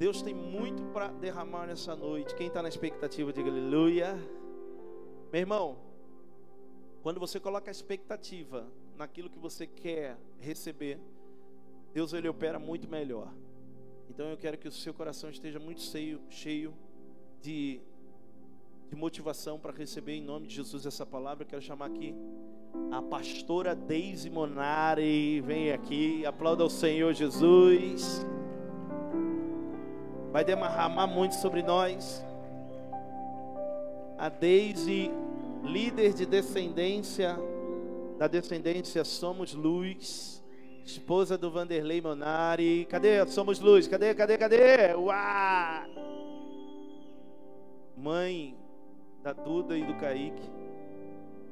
Deus tem muito para derramar nessa noite. Quem está na expectativa, diga aleluia. Meu irmão, quando você coloca a expectativa naquilo que você quer receber, Deus ele opera muito melhor. Então eu quero que o seu coração esteja muito cheio, cheio de, de motivação para receber em nome de Jesus essa palavra. Eu quero chamar aqui a pastora Deise Monari. Vem aqui, aplauda o Senhor Jesus vai derramar muito sobre nós. A Deise, líder de descendência, da descendência Somos Luz, esposa do Vanderlei Monari. Cadê? Somos Luz, cadê, cadê, cadê? Uau! Mãe da Duda e do Kaique.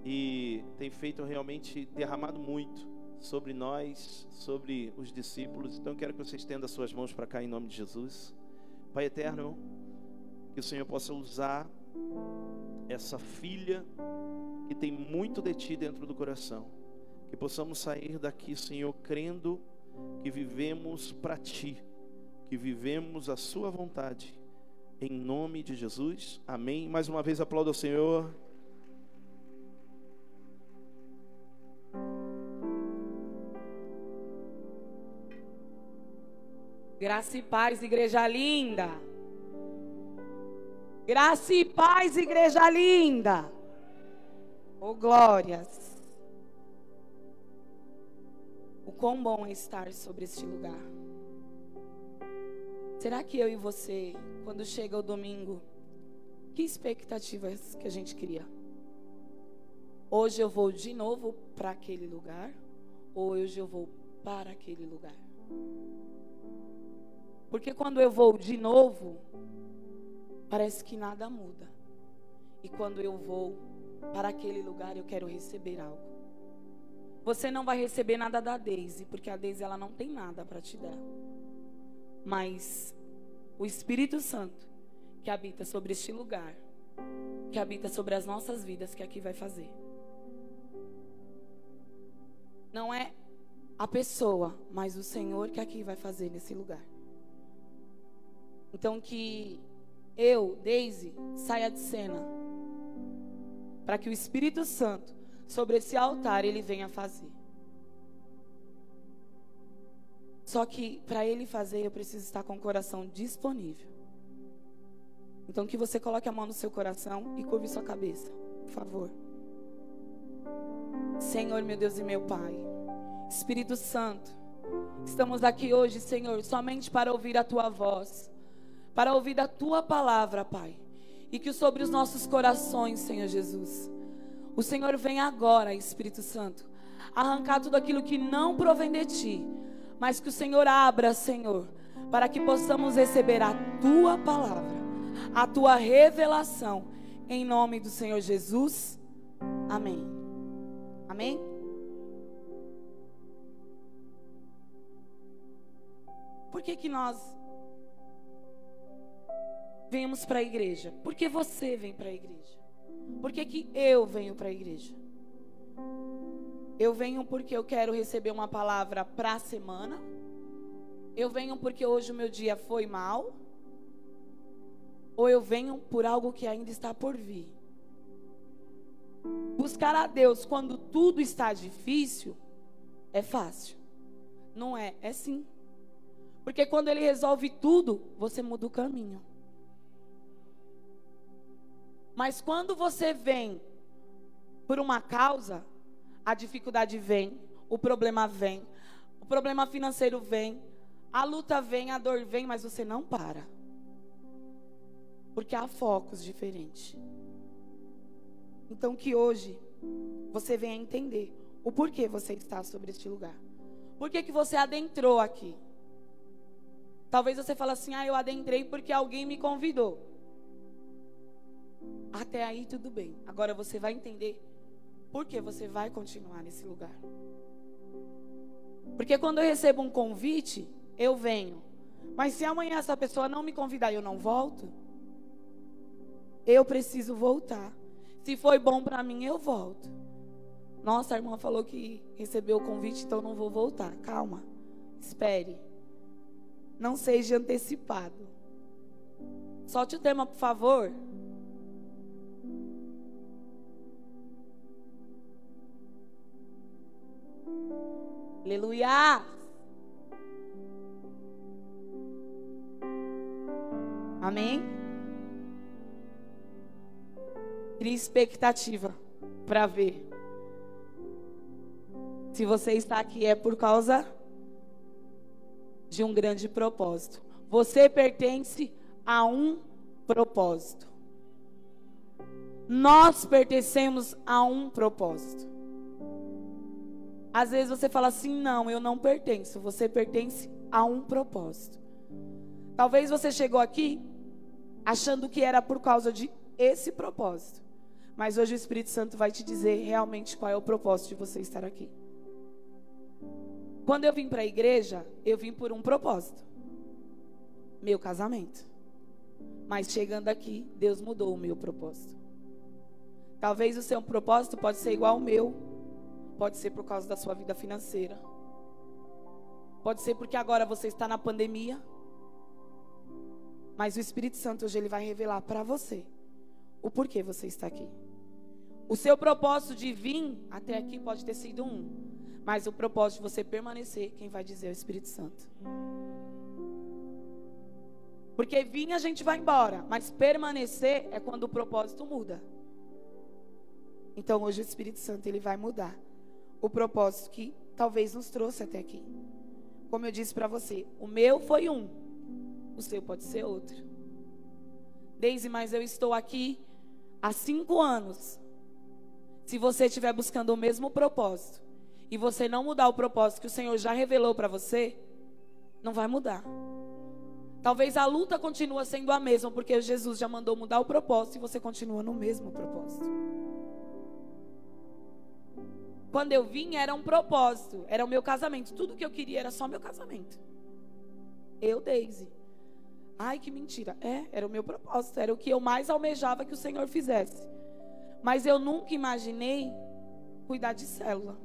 E tem feito realmente, derramado muito sobre nós, sobre os discípulos. Então quero que você estenda suas mãos para cá em nome de Jesus. Pai eterno, que o Senhor possa usar essa filha que tem muito de ti dentro do coração. Que possamos sair daqui, Senhor, crendo que vivemos para ti, que vivemos a sua vontade. Em nome de Jesus. Amém. Mais uma vez aplauda o Senhor. Graça e paz, igreja linda. Graça e paz, igreja linda. Oh, glórias. O quão bom é estar sobre este lugar. Será que eu e você, quando chega o domingo, que expectativas que a gente cria? Hoje eu vou de novo para aquele lugar? Ou hoje eu vou para aquele lugar? Porque quando eu vou de novo, parece que nada muda. E quando eu vou para aquele lugar, eu quero receber algo. Você não vai receber nada da Daisy, porque a Daisy ela não tem nada para te dar. Mas o Espírito Santo que habita sobre este lugar, que habita sobre as nossas vidas, que aqui vai fazer. Não é a pessoa, mas o Senhor que aqui vai fazer nesse lugar. Então que eu, Daisy, saia de cena. Para que o Espírito Santo, sobre esse altar, ele venha fazer. Só que para ele fazer, eu preciso estar com o coração disponível. Então que você coloque a mão no seu coração e curve sua cabeça, por favor. Senhor, meu Deus e meu Pai, Espírito Santo, estamos aqui hoje, Senhor, somente para ouvir a tua voz para ouvir da tua palavra, Pai. E que sobre os nossos corações, Senhor Jesus, o Senhor vem agora, Espírito Santo, arrancar tudo aquilo que não provém de ti, mas que o Senhor abra, Senhor, para que possamos receber a tua palavra, a tua revelação, em nome do Senhor Jesus. Amém. Amém. Por que que nós venhamos para a igreja? Por que você vem para a igreja? Por que, que eu venho para a igreja? Eu venho porque eu quero receber uma palavra para a semana. Eu venho porque hoje o meu dia foi mal. Ou eu venho por algo que ainda está por vir. Buscar a Deus quando tudo está difícil é fácil. Não é? É sim. Porque quando Ele resolve tudo, você muda o caminho. Mas quando você vem por uma causa, a dificuldade vem, o problema vem, o problema financeiro vem, a luta vem, a dor vem, mas você não para. Porque há focos diferentes. Então que hoje você venha entender o porquê você está sobre este lugar. Por que, que você adentrou aqui? Talvez você fale assim: ah, eu adentrei porque alguém me convidou. Até aí tudo bem. Agora você vai entender por que você vai continuar nesse lugar. Porque quando eu recebo um convite, eu venho. Mas se amanhã essa pessoa não me convidar e eu não volto, eu preciso voltar. Se foi bom para mim, eu volto. Nossa, a irmã falou que recebeu o convite, então não vou voltar. Calma. Espere. Não seja antecipado. Solte o tema, por favor. Aleluia! Amém? Crie expectativa para ver. Se você está aqui é por causa de um grande propósito. Você pertence a um propósito. Nós pertencemos a um propósito. Às vezes você fala assim: não, eu não pertenço. Você pertence a um propósito. Talvez você chegou aqui achando que era por causa de esse propósito. Mas hoje o Espírito Santo vai te dizer realmente qual é o propósito de você estar aqui. Quando eu vim para a igreja, eu vim por um propósito: meu casamento. Mas chegando aqui, Deus mudou o meu propósito. Talvez o seu propósito pode ser igual ao meu. Pode ser por causa da sua vida financeira. Pode ser porque agora você está na pandemia. Mas o Espírito Santo hoje ele vai revelar para você o porquê você está aqui. O seu propósito de vir até aqui pode ter sido um, mas o propósito de você permanecer, quem vai dizer é o Espírito Santo. Porque vir a gente vai embora, mas permanecer é quando o propósito muda. Então hoje o Espírito Santo ele vai mudar o propósito que talvez nos trouxe até aqui. Como eu disse para você, o meu foi um, o seu pode ser outro. Deise, mas eu estou aqui há cinco anos. Se você estiver buscando o mesmo propósito e você não mudar o propósito que o Senhor já revelou para você, não vai mudar. Talvez a luta continue sendo a mesma, porque Jesus já mandou mudar o propósito e você continua no mesmo propósito. Quando eu vim, era um propósito, era o meu casamento. Tudo que eu queria era só meu casamento. Eu, Daisy. Ai, que mentira. É, era o meu propósito, era o que eu mais almejava que o Senhor fizesse. Mas eu nunca imaginei cuidar de célula.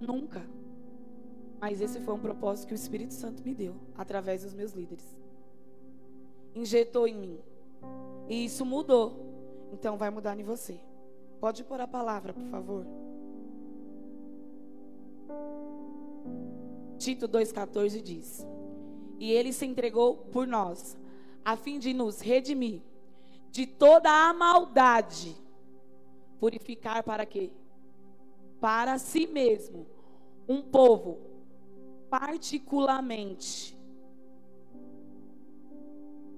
Nunca. Mas esse foi um propósito que o Espírito Santo me deu, através dos meus líderes. Injetou em mim. E isso mudou. Então vai mudar em você. Pode pôr a palavra, por favor. Tito 2,14 diz: E ele se entregou por nós, a fim de nos redimir de toda a maldade, purificar para quê? Para si mesmo, um povo particularmente.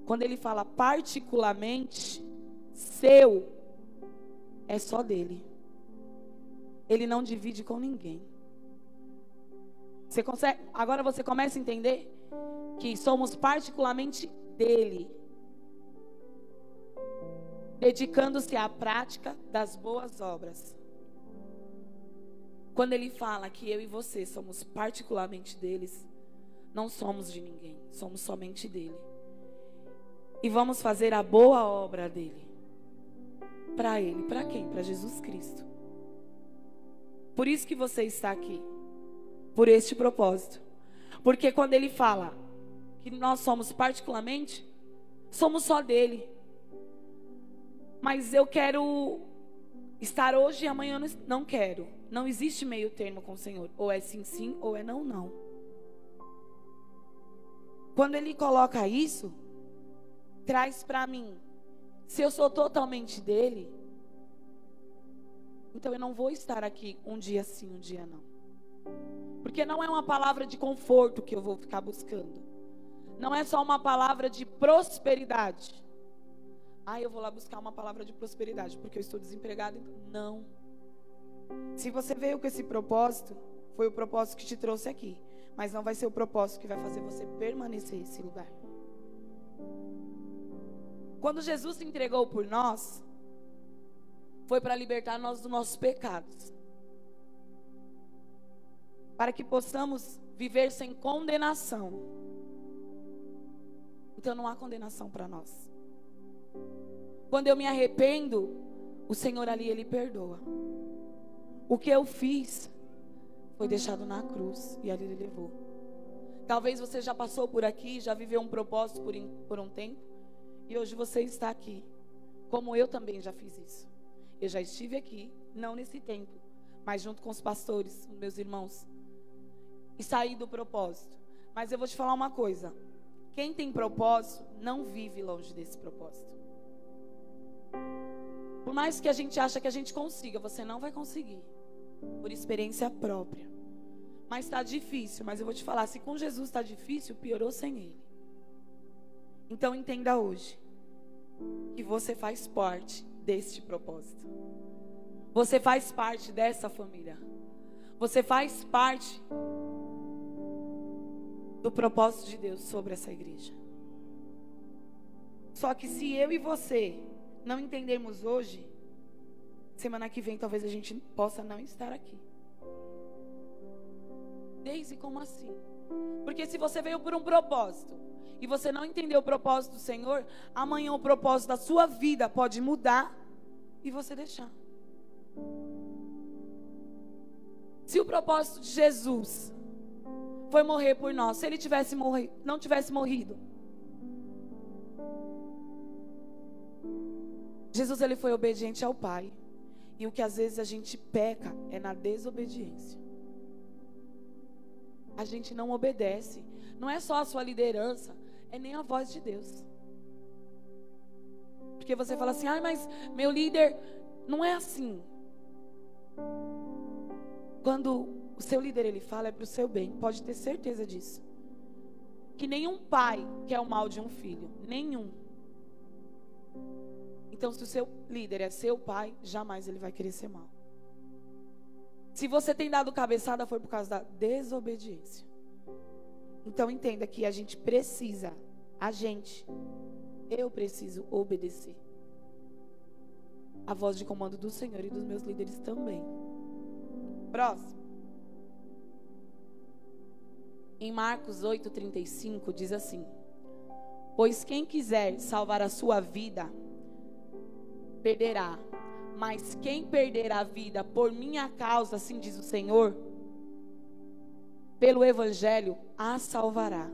Quando ele fala particularmente, seu é só dele. Ele não divide com ninguém. Você consegue, agora você começa a entender que somos particularmente dele. Dedicando-se à prática das boas obras. Quando ele fala que eu e você somos particularmente deles, não somos de ninguém, somos somente dele. E vamos fazer a boa obra dele. Para ele, para quem? Para Jesus Cristo. Por isso que você está aqui. Por este propósito. Porque quando ele fala que nós somos particularmente, somos só dele. Mas eu quero estar hoje e amanhã não quero. Não existe meio termo com o Senhor. Ou é sim, sim, ou é não, não. Quando ele coloca isso, traz para mim. Se eu sou totalmente dele, então eu não vou estar aqui um dia sim, um dia não. Porque não é uma palavra de conforto que eu vou ficar buscando. Não é só uma palavra de prosperidade. Ah, eu vou lá buscar uma palavra de prosperidade porque eu estou desempregado. Então, não. Se você veio com esse propósito, foi o propósito que te trouxe aqui. Mas não vai ser o propósito que vai fazer você permanecer nesse lugar. Quando Jesus se entregou por nós, foi para libertar nós dos nossos pecados. Para que possamos viver sem condenação. Então não há condenação para nós. Quando eu me arrependo, o Senhor ali ele perdoa. O que eu fiz foi deixado na cruz e ali ele levou. Talvez você já passou por aqui, já viveu um propósito por, por um tempo, e hoje você está aqui, como eu também já fiz isso. Eu já estive aqui, não nesse tempo, mas junto com os pastores, meus irmãos, e saí do propósito. Mas eu vou te falar uma coisa: quem tem propósito não vive longe desse propósito. Por mais que a gente acha que a gente consiga, você não vai conseguir. Por experiência própria. Mas está difícil. Mas eu vou te falar: se com Jesus está difícil, piorou sem Ele. Então entenda hoje que você faz parte deste propósito. Você faz parte dessa família. Você faz parte do propósito de Deus sobre essa igreja. Só que se eu e você não entendermos hoje, semana que vem talvez a gente possa não estar aqui. Desde como assim? Porque se você veio por um propósito e você não entendeu o propósito do Senhor, amanhã o propósito da sua vida pode mudar e você deixar. Se o propósito de Jesus foi morrer por nós, se ele tivesse morrido, não tivesse morrido, Jesus ele foi obediente ao Pai. E o que às vezes a gente peca é na desobediência. A gente não obedece. Não é só a sua liderança, é nem a voz de Deus. Porque você fala assim: "Ai, mas meu líder não é assim". Quando o seu líder ele fala é para o seu bem, pode ter certeza disso. Que nenhum pai quer o mal de um filho, nenhum. Então, se o seu líder é seu pai, jamais ele vai querer ser mal. Se você tem dado cabeçada, foi por causa da desobediência. Então, entenda que a gente precisa, a gente, eu preciso obedecer a voz de comando do Senhor e dos meus líderes também. Próximo. Em Marcos 8,35 diz assim: Pois quem quiser salvar a sua vida, perderá. Mas quem perder a vida por minha causa, assim diz o Senhor, pelo Evangelho, a salvará.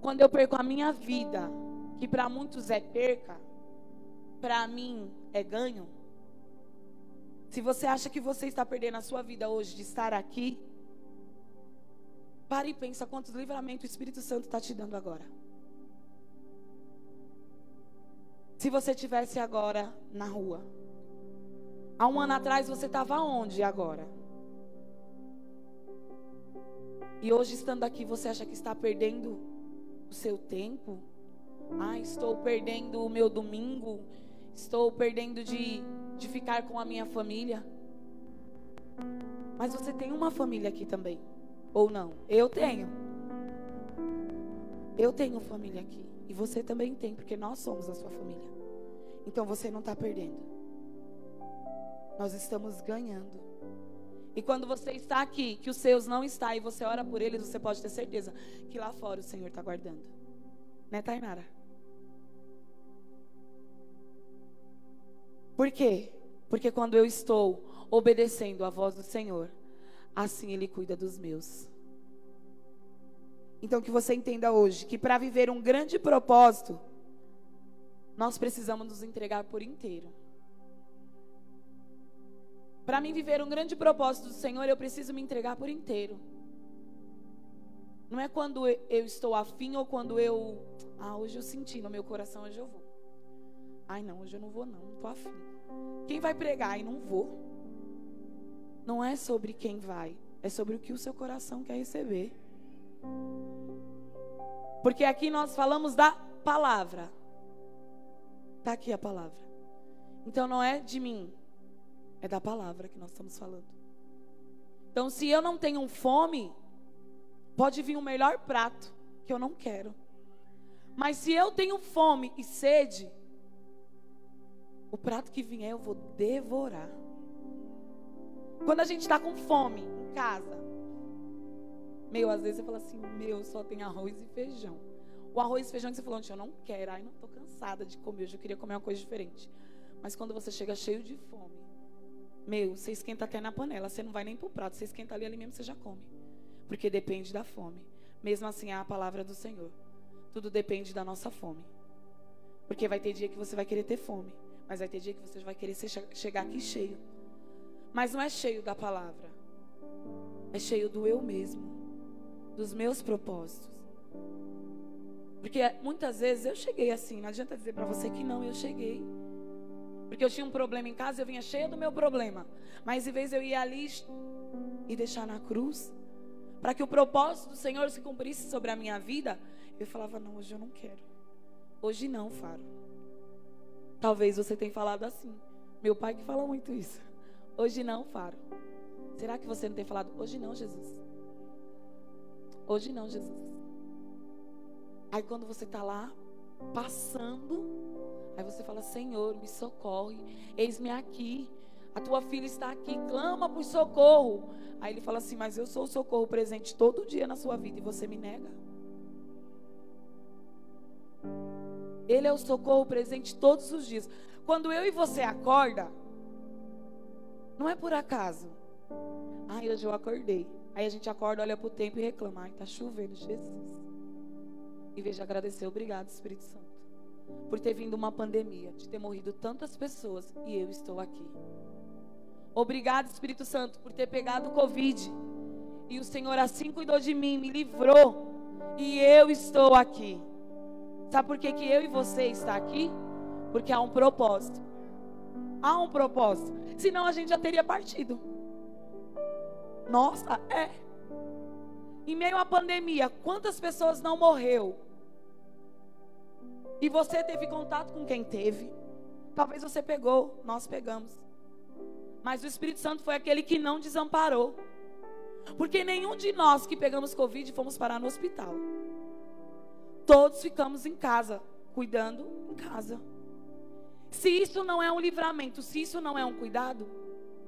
Quando eu perco a minha vida, que para muitos é perca, para mim é ganho. Se você acha que você está perdendo a sua vida hoje de estar aqui, pare e pensa quantos livramentos o Espírito Santo está te dando agora. Se você tivesse agora na rua, há um ano atrás você estava onde agora? E hoje estando aqui você acha que está perdendo o seu tempo? Ah, estou perdendo o meu domingo, estou perdendo de, de ficar com a minha família. Mas você tem uma família aqui também, ou não? Eu tenho. Eu tenho família aqui. E você também tem, porque nós somos a sua família. Então você não está perdendo. Nós estamos ganhando. E quando você está aqui, que os seus não está e você ora por eles, você pode ter certeza que lá fora o Senhor está guardando. Né, Tainara? Por quê? Porque quando eu estou obedecendo a voz do Senhor, assim Ele cuida dos meus. Então, que você entenda hoje que para viver um grande propósito, nós precisamos nos entregar por inteiro. Para mim viver um grande propósito do Senhor, eu preciso me entregar por inteiro. Não é quando eu estou afim ou quando eu. Ah, hoje eu senti no meu coração, hoje eu vou. Ai, não, hoje eu não vou, não, não estou afim. Quem vai pregar e não vou? Não é sobre quem vai, é sobre o que o seu coração quer receber. Porque aqui nós falamos da palavra. Está aqui a palavra. Então não é de mim, é da palavra que nós estamos falando. Então, se eu não tenho fome, pode vir o melhor prato, que eu não quero. Mas se eu tenho fome e sede, o prato que vier eu vou devorar. Quando a gente está com fome em casa, meu, às vezes você fala assim, meu, só tem arroz e feijão. O arroz e feijão que você falou, eu não quero, ai, não estou cansada de comer, hoje eu queria comer uma coisa diferente. Mas quando você chega cheio de fome, meu, você esquenta até na panela, você não vai nem pro prato, você esquenta ali, ali mesmo você já come. Porque depende da fome. Mesmo assim, é a palavra do Senhor. Tudo depende da nossa fome. Porque vai ter dia que você vai querer ter fome. Mas vai ter dia que você vai querer chegar aqui cheio. Mas não é cheio da palavra. É cheio do eu mesmo. Dos meus propósitos. Porque muitas vezes eu cheguei assim. Não adianta dizer para você que não, eu cheguei. Porque eu tinha um problema em casa, eu vinha cheia do meu problema. Mas em vez eu ir ali e deixar na cruz, para que o propósito do Senhor se cumprisse sobre a minha vida, eu falava: Não, hoje eu não quero. Hoje não, Faro. Talvez você tenha falado assim. Meu pai que fala muito isso. Hoje não, Faro. Será que você não tem falado? Hoje não, Jesus. Hoje não, Jesus. Aí quando você está lá, passando, aí você fala: Senhor, me socorre. Eis-me aqui. A tua filha está aqui, clama por socorro. Aí ele fala assim: Mas eu sou o socorro presente todo dia na sua vida e você me nega. Ele é o socorro presente todos os dias. Quando eu e você acorda, não é por acaso. Ai, hoje eu acordei. Aí a gente acorda, olha para o tempo e reclama. Ai, está chovendo, Jesus. Em vez de agradecer, obrigado, Espírito Santo. Por ter vindo uma pandemia, de ter morrido tantas pessoas e eu estou aqui. Obrigado, Espírito Santo, por ter pegado o Covid. E o Senhor assim cuidou de mim, me livrou. E eu estou aqui. Sabe por que, que eu e você está aqui? Porque há um propósito. Há um propósito. Senão a gente já teria partido. Nossa, é. Em meio à pandemia, quantas pessoas não morreu? E você teve contato com quem teve? Talvez você pegou, nós pegamos. Mas o Espírito Santo foi aquele que não desamparou. Porque nenhum de nós que pegamos Covid fomos parar no hospital. Todos ficamos em casa, cuidando em casa. Se isso não é um livramento, se isso não é um cuidado,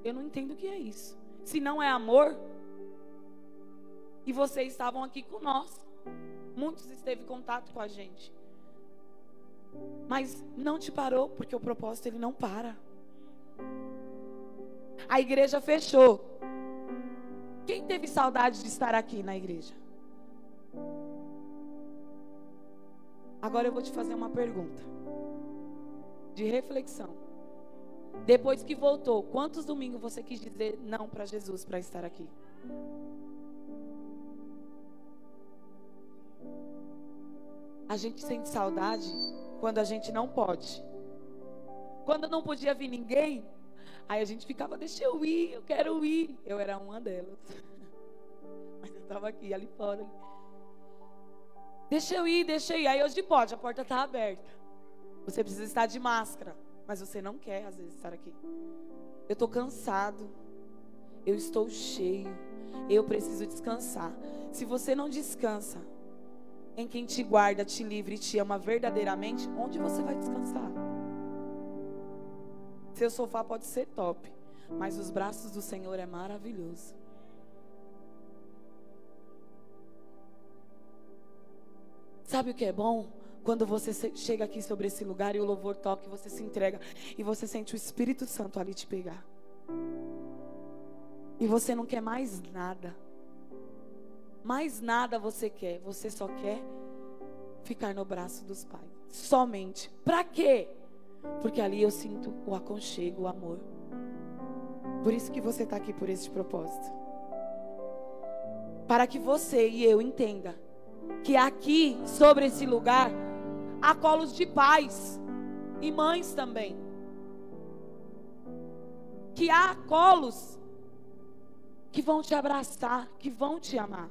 eu não entendo o que é isso. Se não é amor, e vocês estavam aqui com nós. Muitos esteve em contato com a gente. Mas não te parou, porque o propósito ele não para. A igreja fechou. Quem teve saudade de estar aqui na igreja? Agora eu vou te fazer uma pergunta de reflexão. Depois que voltou, quantos domingos você quis dizer não para Jesus para estar aqui? A gente sente saudade quando a gente não pode. Quando não podia vir ninguém, Aí a gente ficava, deixa eu ir, eu quero ir. Eu era uma delas. Mas eu estava aqui, ali fora. Deixa eu ir, deixa eu ir. Aí hoje pode, a porta está aberta. Você precisa estar de máscara. Mas você não quer, às vezes, estar aqui. Eu estou cansado. Eu estou cheio. Eu preciso descansar. Se você não descansa em quem te guarda, te livra e te ama verdadeiramente, onde você vai descansar? Seu sofá pode ser top, mas os braços do Senhor é maravilhoso. Sabe o que é bom? Quando você chega aqui sobre esse lugar e o louvor toca, você se entrega e você sente o Espírito Santo ali te pegar. E você não quer mais nada. Mais nada você quer. Você só quer ficar no braço dos pais. Somente. Para quê? Porque ali eu sinto o aconchego, o amor. Por isso que você está aqui por esse propósito. Para que você e eu entenda que aqui, sobre esse lugar, há colos de pais e mães também. Que há colos que vão te abraçar, que vão te amar.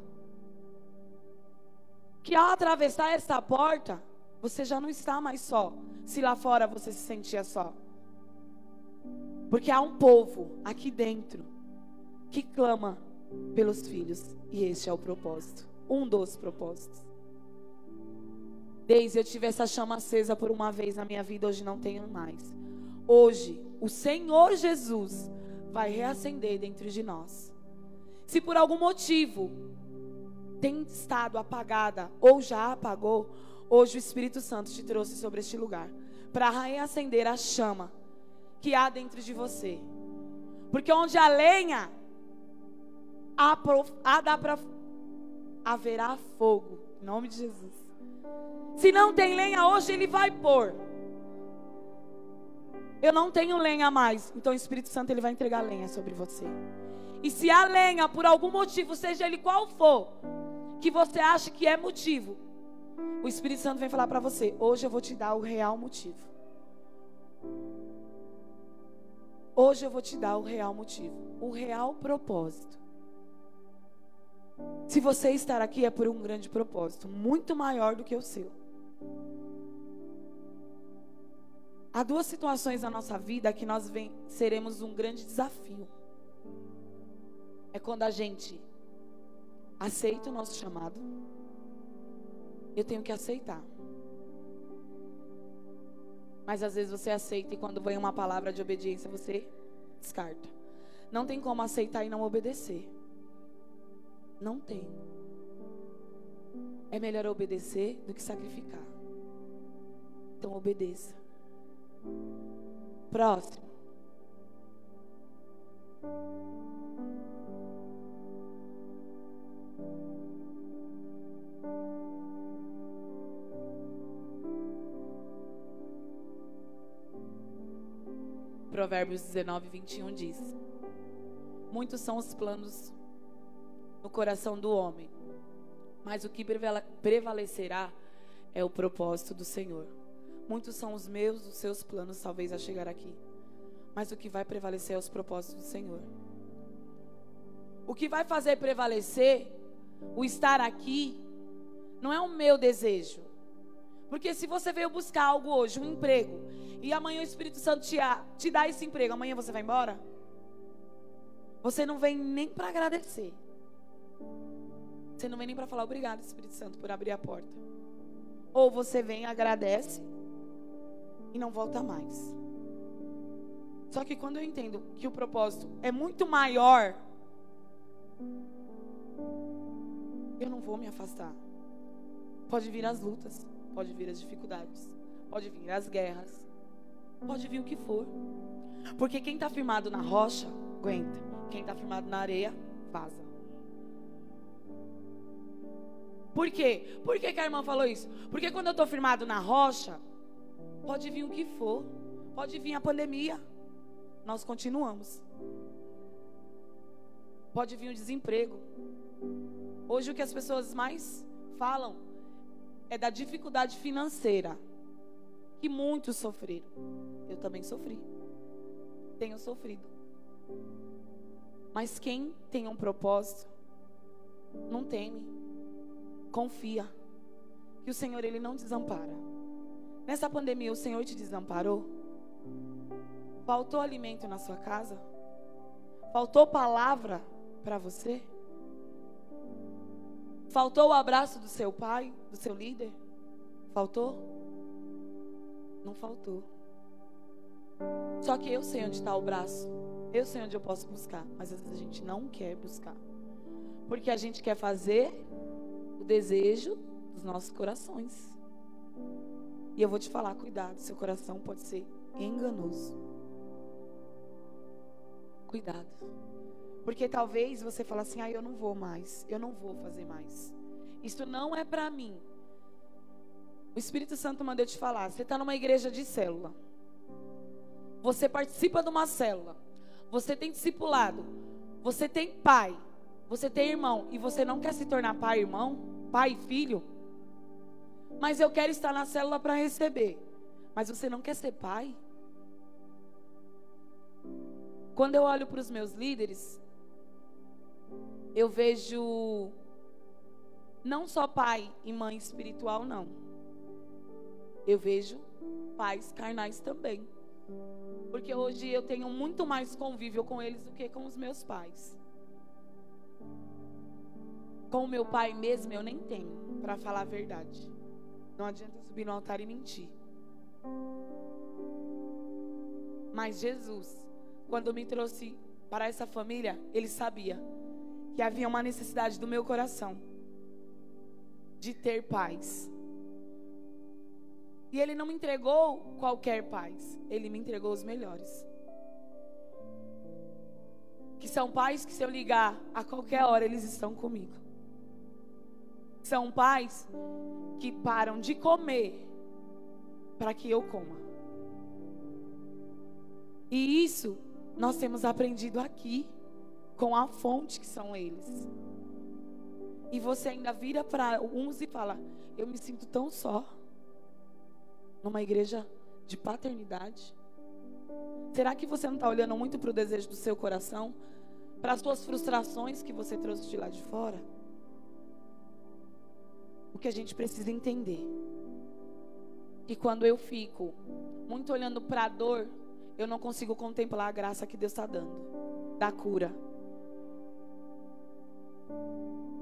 Que ao atravessar essa porta, você já não está mais só se lá fora você se sentia só. Porque há um povo aqui dentro que clama pelos filhos. E este é o propósito. Um dos propósitos. Desde eu tive essa chama acesa por uma vez na minha vida, hoje não tenho mais. Hoje, o Senhor Jesus vai reacender dentro de nós. Se por algum motivo tem estado apagada ou já apagou, Hoje o Espírito Santo te trouxe sobre este lugar para reacender a chama que há dentro de você. Porque onde a lenha há, há dá para haverá fogo. Em nome de Jesus. Se não tem lenha hoje, ele vai pôr. Eu não tenho lenha mais. Então o Espírito Santo ele vai entregar lenha sobre você. E se a lenha, por algum motivo, seja ele qual for, que você acha que é motivo, o Espírito Santo vem falar para você: hoje eu vou te dar o real motivo. Hoje eu vou te dar o real motivo, o real propósito. Se você estar aqui é por um grande propósito, muito maior do que o seu. Há duas situações na nossa vida que nós seremos um grande desafio. É quando a gente aceita o nosso chamado. Eu tenho que aceitar. Mas às vezes você aceita e quando vem uma palavra de obediência você descarta. Não tem como aceitar e não obedecer. Não tem. É melhor obedecer do que sacrificar. Então obedeça. Próximo. Provérbios 19, 21 diz: Muitos são os planos no coração do homem, mas o que prevalecerá é o propósito do Senhor. Muitos são os meus, os seus planos, talvez a chegar aqui, mas o que vai prevalecer é os propósitos do Senhor. O que vai fazer prevalecer o estar aqui não é o meu desejo. Porque se você veio buscar algo hoje, um emprego, e amanhã o Espírito Santo te, te dá esse emprego, amanhã você vai embora? Você não vem nem para agradecer. Você não vem nem para falar obrigado, Espírito Santo, por abrir a porta. Ou você vem, agradece e não volta mais. Só que quando eu entendo que o propósito é muito maior, eu não vou me afastar. Pode vir as lutas, pode vir as dificuldades, pode vir as guerras, pode vir o que for. Porque quem está firmado na rocha, aguenta. Quem está firmado na areia, vaza. Por quê? Por que, que a irmã falou isso? Porque quando eu estou firmado na rocha, pode vir o que for. Pode vir a pandemia. Nós continuamos. Pode vir o desemprego. Hoje o que as pessoas mais falam é da dificuldade financeira. Que muitos sofreram. Eu também sofri. Tenho sofrido. Mas quem tem um propósito, não teme confia que o Senhor ele não desampara. Nessa pandemia o Senhor te desamparou? Faltou alimento na sua casa? Faltou palavra para você? Faltou o abraço do seu pai, do seu líder? Faltou? Não faltou. Só que eu sei onde está o braço. Eu sei onde eu posso buscar. Mas às vezes a gente não quer buscar. Porque a gente quer fazer o desejo dos nossos corações. E eu vou te falar, cuidado, seu coração pode ser enganoso. Cuidado. Porque talvez você fale assim: "Ah, eu não vou mais, eu não vou fazer mais. Isso não é para mim." O Espírito Santo mandou te falar, você está numa igreja de célula. Você participa de uma célula. Você tem discipulado. Você tem pai. Você tem irmão e você não quer se tornar pai e irmão, pai e filho, mas eu quero estar na célula para receber. Mas você não quer ser pai? Quando eu olho para os meus líderes, eu vejo não só pai e mãe espiritual, não. Eu vejo pais carnais também. Porque hoje eu tenho muito mais convívio com eles do que com os meus pais. Com o meu pai mesmo eu nem tenho, para falar a verdade. Não adianta subir no altar e mentir. Mas Jesus, quando me trouxe para essa família, ele sabia que havia uma necessidade do meu coração de ter paz. E ele não me entregou qualquer paz, ele me entregou os melhores. Que são pais que se eu ligar a qualquer hora eles estão comigo. São pais que param de comer para que eu coma. E isso nós temos aprendido aqui com a fonte que são eles. E você ainda vira para uns e fala: Eu me sinto tão só. Numa igreja de paternidade. Será que você não está olhando muito para o desejo do seu coração? Para as suas frustrações que você trouxe de lá de fora? O que a gente precisa entender. Que quando eu fico muito olhando para a dor, eu não consigo contemplar a graça que Deus está dando da cura.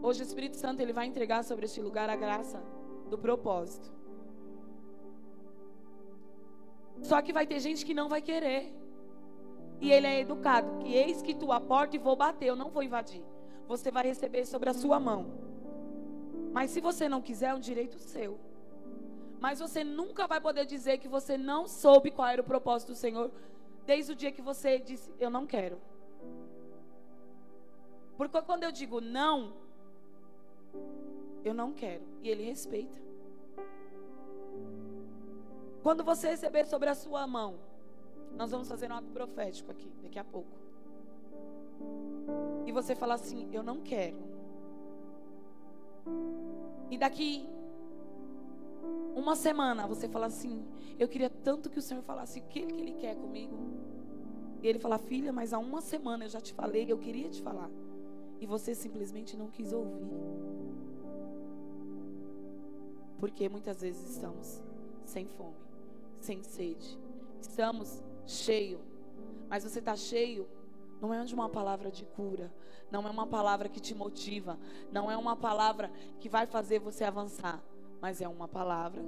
Hoje o Espírito Santo ele vai entregar sobre este lugar a graça do propósito. Só que vai ter gente que não vai querer. E ele é educado, que eis que tu a porta e vou bater, eu não vou invadir. Você vai receber sobre a sua mão. Mas se você não quiser, é um direito seu. Mas você nunca vai poder dizer que você não soube qual era o propósito do Senhor desde o dia que você disse eu não quero. Porque quando eu digo não, eu não quero. E ele respeita. Quando você receber sobre a sua mão, nós vamos fazer um ato profético aqui, daqui a pouco. E você falar assim: Eu não quero. E daqui uma semana você fala assim: Eu queria tanto que o Senhor falasse o que Ele quer comigo. E ele fala: Filha, mas há uma semana eu já te falei, eu queria te falar. E você simplesmente não quis ouvir. Porque muitas vezes estamos sem fome, sem sede. Estamos cheio. Mas você está cheio não é de uma palavra de cura, não é uma palavra que te motiva, não é uma palavra que vai fazer você avançar, mas é uma palavra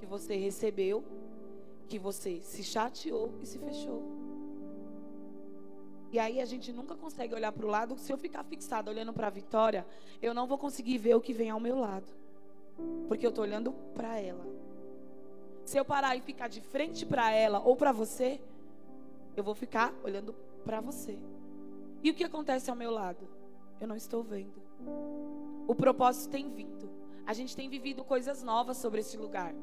que você recebeu, que você se chateou e se fechou. E aí a gente nunca consegue olhar para o lado. Se eu ficar fixado olhando para a vitória, eu não vou conseguir ver o que vem ao meu lado. Porque eu estou olhando para ela. Se eu parar e ficar de frente para ela ou para você, eu vou ficar olhando para você. E o que acontece ao meu lado? Eu não estou vendo. O propósito tem vindo. A gente tem vivido coisas novas sobre esse lugar.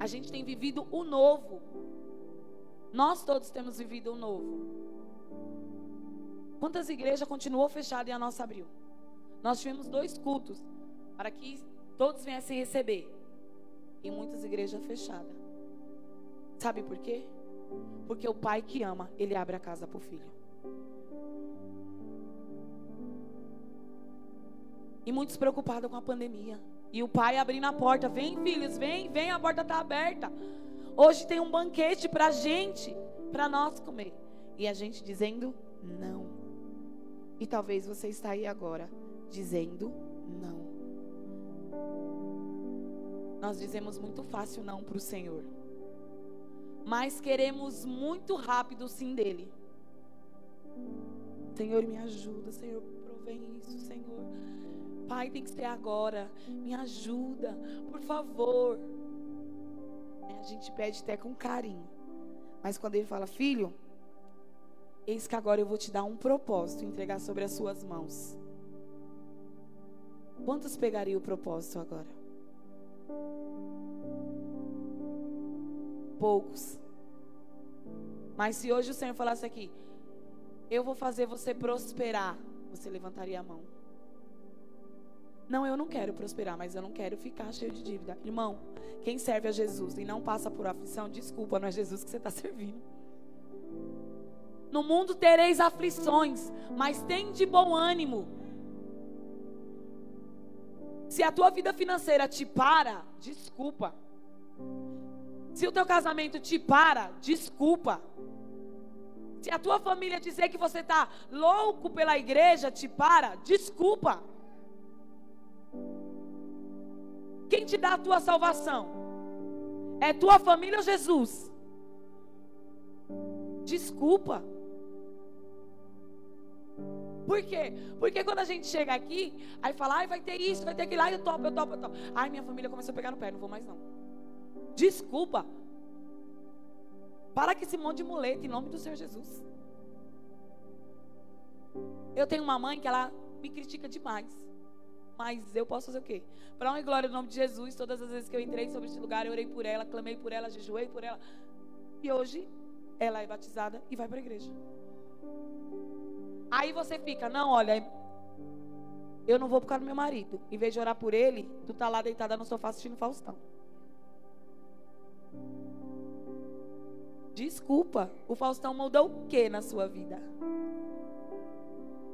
A gente tem vivido o novo. Nós todos temos vivido o novo. Quantas igrejas continuou fechada e a nossa abriu? Nós tivemos dois cultos para que todos viessem receber. E muitas igrejas fechadas. Sabe por quê? Porque o pai que ama, ele abre a casa para o filho. E muitos preocupados com a pandemia. E o pai abrindo a porta: vem, filhos, vem, vem, a porta está aberta. Hoje tem um banquete para a gente, para nós comer. E a gente dizendo não. E talvez você está aí agora dizendo não. Nós dizemos muito fácil não para o Senhor. Mas queremos muito rápido sim dele. Senhor, me ajuda. Senhor, provém isso, Senhor. Pai, tem que ser agora. Me ajuda, por favor. A gente pede até com carinho. Mas quando ele fala, filho, eis que agora eu vou te dar um propósito, entregar sobre as suas mãos. Quantos pegaria o propósito agora? Poucos. Mas se hoje o Senhor falasse aqui, eu vou fazer você prosperar, você levantaria a mão. Não, eu não quero prosperar, mas eu não quero ficar cheio de dívida. Irmão, quem serve a Jesus e não passa por aflição, desculpa, não é Jesus que você está servindo. No mundo tereis aflições, mas tem de bom ânimo. Se a tua vida financeira te para, desculpa. Se o teu casamento te para, desculpa. Se a tua família dizer que você está louco pela igreja, te para, desculpa. Quem te dá a tua salvação? É tua família ou Jesus? Desculpa. Por quê? Porque quando a gente chega aqui, aí fala, ai, vai ter isso, vai ter aquilo, ai, eu topo, eu topo, eu topo. Ai, minha família começou a pegar no pé, não vou mais não. Desculpa. Para que esse monte de muleta em nome do Senhor Jesus. Eu tenho uma mãe que ela me critica demais. Mas eu posso fazer o quê? Para honra e glória no nome de Jesus, todas as vezes que eu entrei sobre este lugar, eu orei por ela, clamei por ela, jejuei por ela. E hoje ela é batizada e vai para a igreja. Aí você fica, não, olha, eu não vou por causa do meu marido. Em vez de orar por ele, tu tá lá deitada no sofá assistindo Faustão. Desculpa, o Faustão mudou o que na sua vida?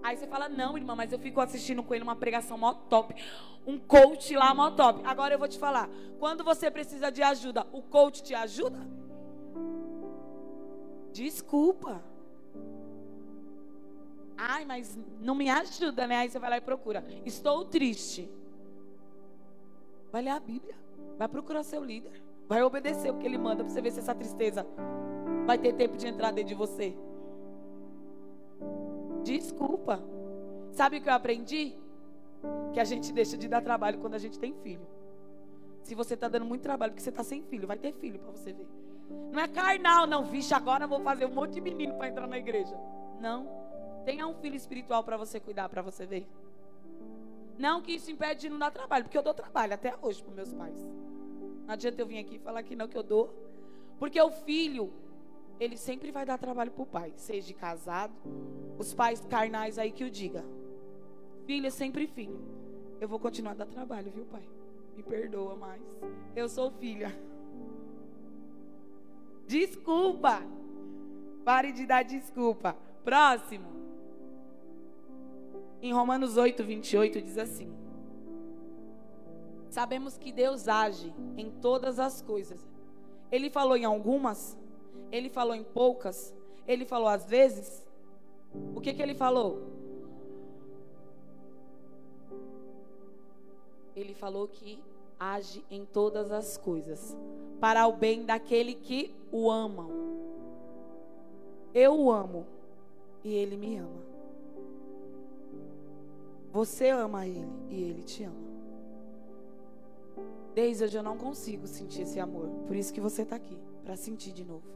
Aí você fala, não, irmã, mas eu fico assistindo com ele uma pregação mó top. Um coach lá mó top. Agora eu vou te falar. Quando você precisa de ajuda, o coach te ajuda? Desculpa. Ai, mas não me ajuda, né? Aí você vai lá e procura. Estou triste. Vai ler a Bíblia. Vai procurar seu líder. Vai obedecer o que ele manda para você ver se essa tristeza vai ter tempo de entrar dentro de você. Desculpa. Sabe o que eu aprendi? Que a gente deixa de dar trabalho quando a gente tem filho. Se você está dando muito trabalho porque você está sem filho, vai ter filho para você ver. Não é carnal, não. Vixe, agora eu vou fazer um monte de menino para entrar na igreja. Não. Tenha um filho espiritual para você cuidar, para você ver. Não que isso impede de não dar trabalho, porque eu dou trabalho até hoje para meus pais. Não adianta eu vir aqui falar que não, que eu dou. Porque o filho, ele sempre vai dar trabalho para o pai, seja casado, os pais carnais aí que o diga. Filho é sempre filho. Eu vou continuar a dar trabalho, viu, pai? Me perdoa mais. Eu sou filha. Desculpa. Pare de dar desculpa. Próximo. Em Romanos 8, 28 diz assim: Sabemos que Deus age em todas as coisas. Ele falou em algumas, ele falou em poucas, ele falou às vezes. O que, que ele falou? Ele falou que age em todas as coisas para o bem daquele que o amam. Eu o amo e ele me ama. Você ama ele e ele te ama. Desde hoje eu não consigo sentir esse amor. Por isso que você está aqui, para sentir de novo.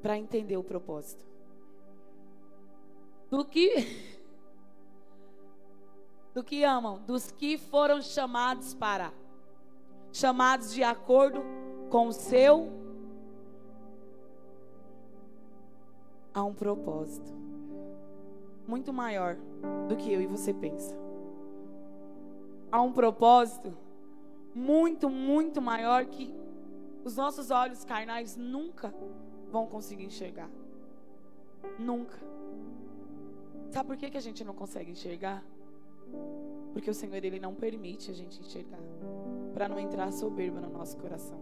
Para entender o propósito. Do que do que amam, dos que foram chamados para chamados de acordo com o seu há um propósito muito maior do que eu e você pensa. Há um propósito muito, muito maior que os nossos olhos carnais nunca vão conseguir enxergar. Nunca. Sabe por que, que a gente não consegue enxergar? Porque o Senhor ele não permite a gente enxergar, para não entrar soberba no nosso coração.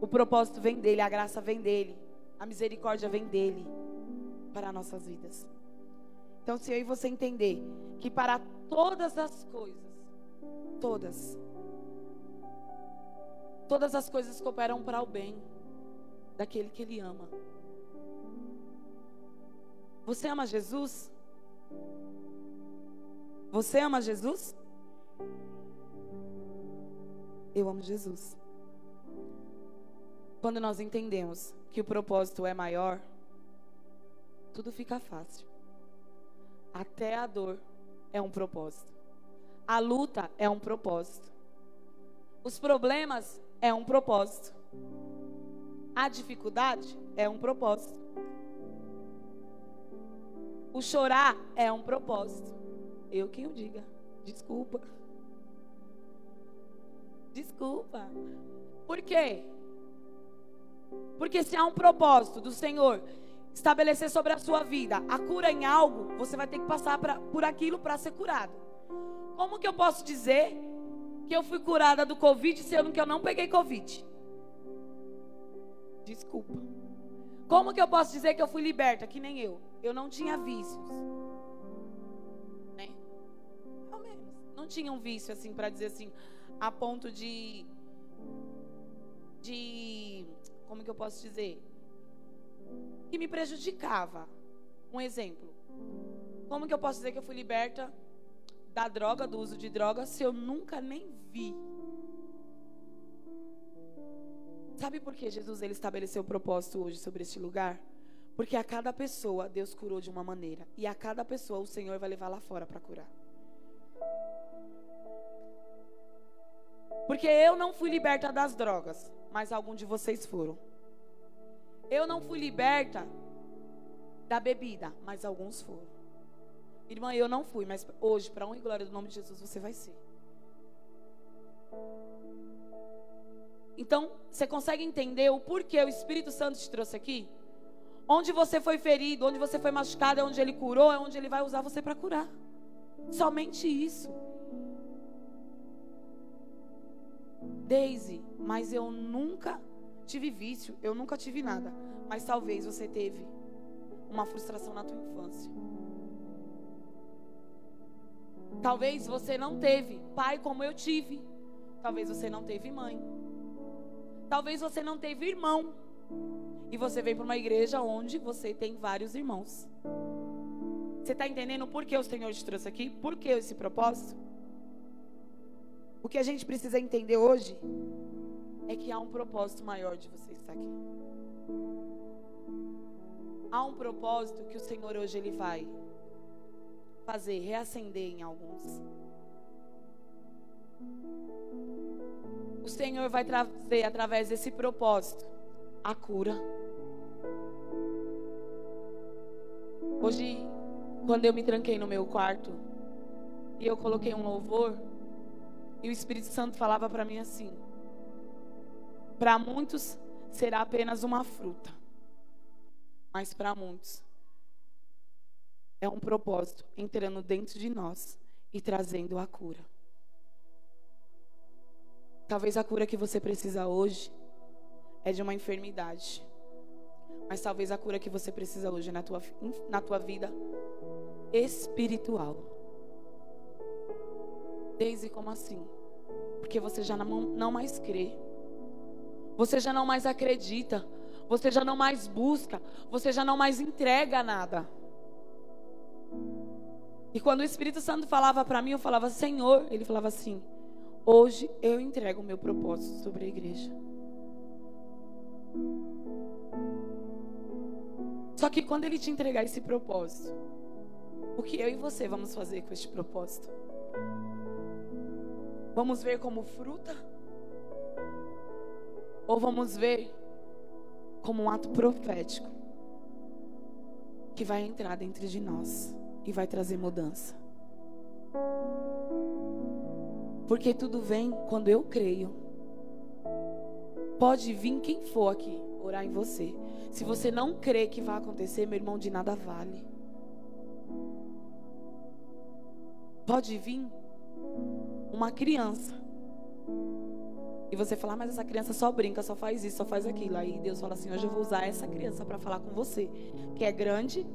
O propósito vem dele, a graça vem dele, a misericórdia vem dele para nossas vidas. Então, se eu e você entender que para todas as coisas, todas, todas as coisas cooperam para o bem daquele que ele ama. Você ama Jesus? Você ama Jesus? Eu amo Jesus. Quando nós entendemos que o propósito é maior, tudo fica fácil. Até a dor é um propósito. A luta é um propósito. Os problemas é um propósito. A dificuldade é um propósito. O chorar é um propósito. Eu quem o diga. Desculpa. Desculpa. Por quê? Porque se há um propósito do Senhor estabelecer sobre a sua vida a cura em algo, você vai ter que passar pra, por aquilo para ser curado. Como que eu posso dizer que eu fui curada do Covid sendo que eu não peguei Covid? Desculpa. Como que eu posso dizer que eu fui liberta? Que nem eu. Eu não tinha vícios. Né? Ao menos. Não tinha um vício assim para dizer assim, a ponto de. De. Como que eu posso dizer? que me prejudicava. Um exemplo. Como que eu posso dizer que eu fui liberta da droga, do uso de droga, se eu nunca nem vi? Sabe por que Jesus ele estabeleceu o propósito hoje sobre este lugar? Porque a cada pessoa Deus curou de uma maneira e a cada pessoa o Senhor vai levar lá fora para curar. Porque eu não fui liberta das drogas, mas algum de vocês foram. Eu não fui liberta da bebida, mas alguns foram. Irmã, eu não fui, mas hoje, para honra e glória do nome de Jesus, você vai ser. Então, você consegue entender o porquê o Espírito Santo te trouxe aqui? Onde você foi ferido, onde você foi machucado, é onde ele curou, é onde ele vai usar você para curar. Somente isso. Daisy, mas eu nunca tive vício, eu nunca tive nada. Mas talvez você teve uma frustração na tua infância. Talvez você não teve pai como eu tive. Talvez você não teve mãe. Talvez você não teve irmão. E você veio para uma igreja onde você tem vários irmãos. Você está entendendo por que o Senhor te trouxe aqui? Por que esse propósito? O que a gente precisa entender hoje é que há um propósito maior de você estar aqui. Há um propósito que o Senhor hoje ele vai fazer reacender em alguns. O Senhor vai trazer através desse propósito a cura. Hoje, quando eu me tranquei no meu quarto e eu coloquei um louvor, e o Espírito Santo falava para mim assim: para muitos será apenas uma fruta, mas para muitos é um propósito entrando dentro de nós e trazendo a cura. Talvez a cura que você precisa hoje é de uma enfermidade. Mas talvez a cura que você precisa hoje na tua, na tua vida espiritual. Desde como assim? Porque você já não, não mais crê. Você já não mais acredita. Você já não mais busca. Você já não mais entrega nada. E quando o Espírito Santo falava para mim, eu falava, Senhor, ele falava assim: Hoje eu entrego o meu propósito sobre a igreja. Só que quando ele te entregar esse propósito, o que eu e você vamos fazer com este propósito? Vamos ver como fruta? Ou vamos ver como um ato profético que vai entrar dentro de nós? e vai trazer mudança. Porque tudo vem quando eu creio. Pode vir quem for aqui orar em você. Se você não crê que vai acontecer, meu irmão, de nada vale. Pode vir uma criança. E você falar, mas essa criança só brinca, só faz isso, só faz aquilo. Aí Deus fala assim: hoje eu vou usar essa criança para falar com você, que é grande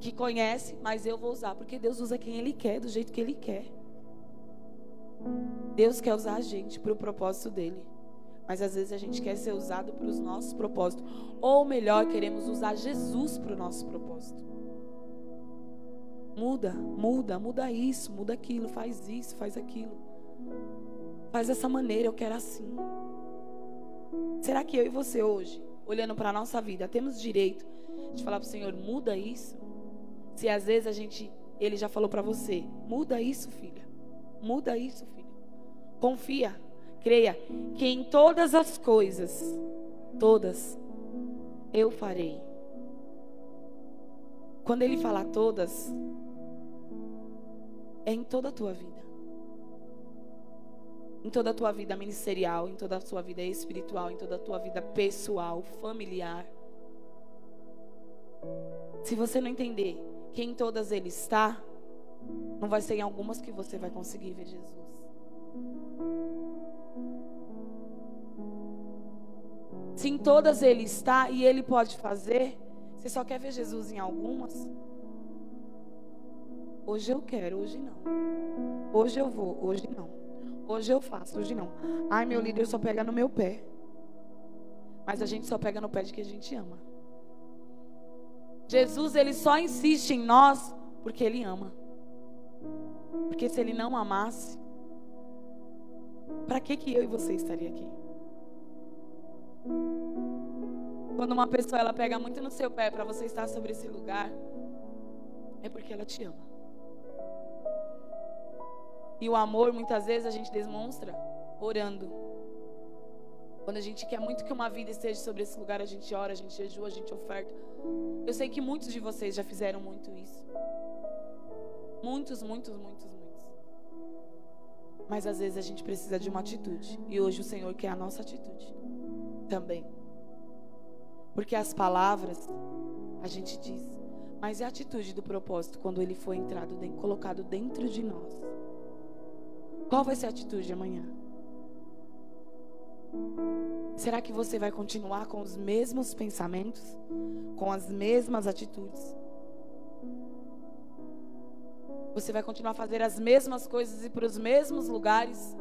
que conhece, mas eu vou usar, porque Deus usa quem Ele quer, do jeito que Ele quer. Deus quer usar a gente para o propósito dele. Mas às vezes a gente quer ser usado para os nossos propósitos. Ou melhor, queremos usar Jesus para o nosso propósito. Muda, muda, muda isso, muda aquilo, faz isso, faz aquilo. Faz dessa maneira, eu quero assim. Será que eu e você hoje, olhando para a nossa vida, temos direito de falar para o Senhor, muda isso? Se às vezes a gente, ele já falou para você, muda isso, filha. Muda isso, filho. Confia, creia que em todas as coisas, todas, eu farei. Quando ele falar todas, é em toda a tua vida. Em toda a tua vida ministerial, em toda a tua vida espiritual, em toda a tua vida pessoal, familiar. Se você não entender que em todas ele está, não vai ser em algumas que você vai conseguir ver Jesus. Se em todas ele está e ele pode fazer, você só quer ver Jesus em algumas? Hoje eu quero, hoje não. Hoje eu vou, hoje não. Hoje eu faço, hoje não. Ai, meu líder só pega no meu pé. Mas a gente só pega no pé de que a gente ama. Jesus ele só insiste em nós porque ele ama. Porque se ele não amasse, para que que eu e você estaria aqui? Quando uma pessoa ela pega muito no seu pé para você estar sobre esse lugar, é porque ela te ama. E o amor muitas vezes a gente demonstra orando. Quando a gente quer muito que uma vida esteja sobre esse lugar, a gente ora, a gente jejua, a gente oferta. Eu sei que muitos de vocês já fizeram muito isso. Muitos, muitos, muitos, muitos. Mas às vezes a gente precisa de uma atitude. E hoje o Senhor quer a nossa atitude também. Porque as palavras a gente diz, mas é a atitude do propósito quando ele foi entrado, colocado dentro de nós. Qual vai ser a atitude amanhã? Será que você vai continuar com os mesmos pensamentos? Com as mesmas atitudes? Você vai continuar a fazer as mesmas coisas e para os mesmos lugares?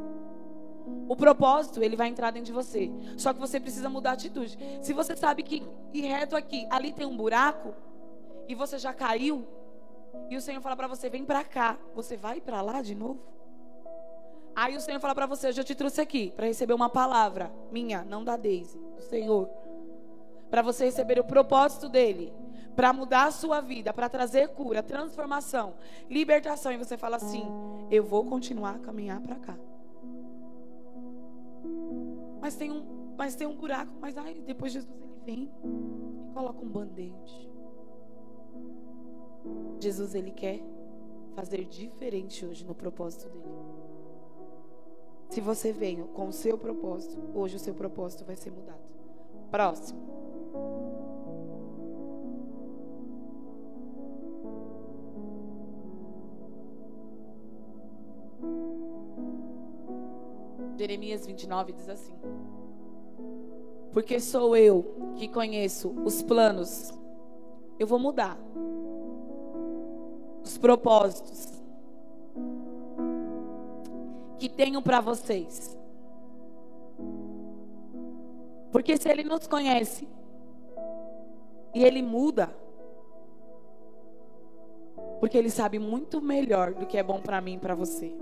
O propósito, ele vai entrar dentro de você. Só que você precisa mudar a atitude. Se você sabe que ir reto aqui, ali tem um buraco, e você já caiu, e o Senhor fala para você, vem para cá, você vai para lá de novo? Aí o Senhor fala para você: Eu te trouxe aqui para receber uma palavra minha, não da Daisy, do Senhor. Para você receber o propósito dele, para mudar a sua vida, para trazer cura, transformação, libertação. E você fala assim: Eu vou continuar a caminhar para cá. Mas tem um, mas tem um buraco. Mas ai, depois Jesus ele vem e coloca um band-aid. Jesus ele quer fazer diferente hoje no propósito dele. Se você veio com o seu propósito, hoje o seu propósito vai ser mudado. Próximo. Jeremias 29 diz assim: Porque sou eu que conheço os planos, eu vou mudar os propósitos que tenho para vocês. Porque se ele nos conhece e ele muda, porque ele sabe muito melhor do que é bom para mim e para você.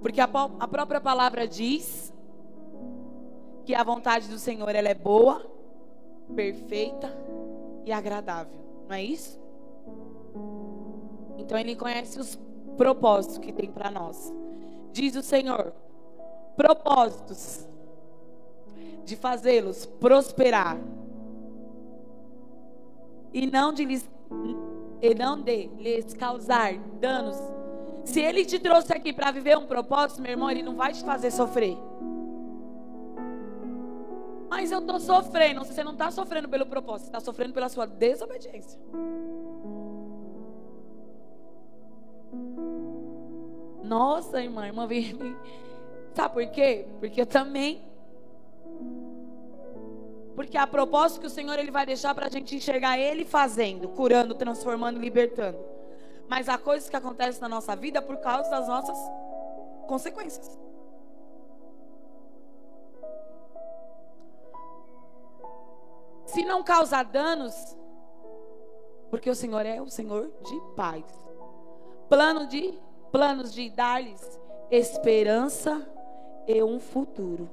Porque a, a, própria palavra diz que a vontade do Senhor ela é boa, perfeita e agradável. Não é isso? Então ele conhece os propósitos que tem para nós diz o Senhor, propósitos de fazê-los prosperar e não de lhes e não de lhes causar danos. Se ele te trouxe aqui para viver um propósito, meu irmão, ele não vai te fazer sofrer. Mas eu estou sofrendo. Você não está sofrendo pelo propósito, você está sofrendo pela sua desobediência. Nossa, irmã, irmã veio Sabe por quê? Porque eu também. Porque a propósito que o Senhor ele vai deixar para a gente enxergar Ele fazendo, curando, transformando, libertando. Mas há coisas que acontecem na nossa vida por causa das nossas consequências. Se não causar danos, porque o Senhor é o Senhor de paz. Plano de planos de dar-lhes esperança e um futuro.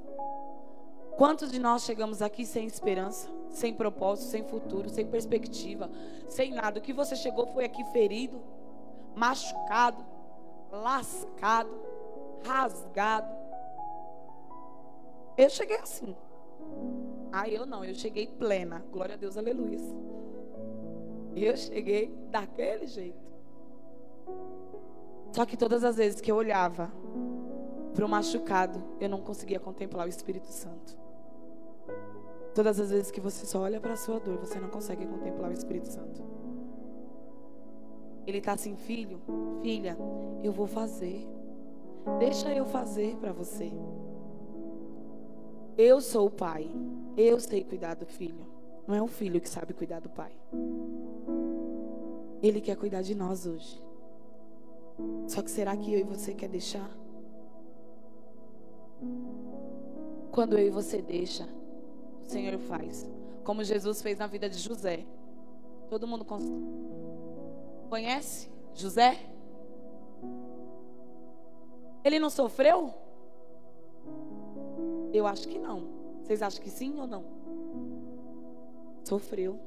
Quantos de nós chegamos aqui sem esperança, sem propósito, sem futuro, sem perspectiva, sem nada? O que você chegou foi aqui ferido, machucado, lascado, rasgado. Eu cheguei assim. Ah, eu não, eu cheguei plena. Glória a Deus, aleluia. Eu cheguei daquele jeito. Só que todas as vezes que eu olhava para o machucado, eu não conseguia contemplar o Espírito Santo. Todas as vezes que você só olha para a sua dor, você não consegue contemplar o Espírito Santo. Ele está assim, filho, filha, eu vou fazer. Deixa eu fazer para você. Eu sou o pai. Eu sei cuidar do filho. Não é o filho que sabe cuidar do pai. Ele quer cuidar de nós hoje. Só que será que eu e você quer deixar? Quando eu e você deixa, o Senhor faz. Como Jesus fez na vida de José. Todo mundo conhece José? Ele não sofreu? Eu acho que não. Vocês acham que sim ou não? Sofreu.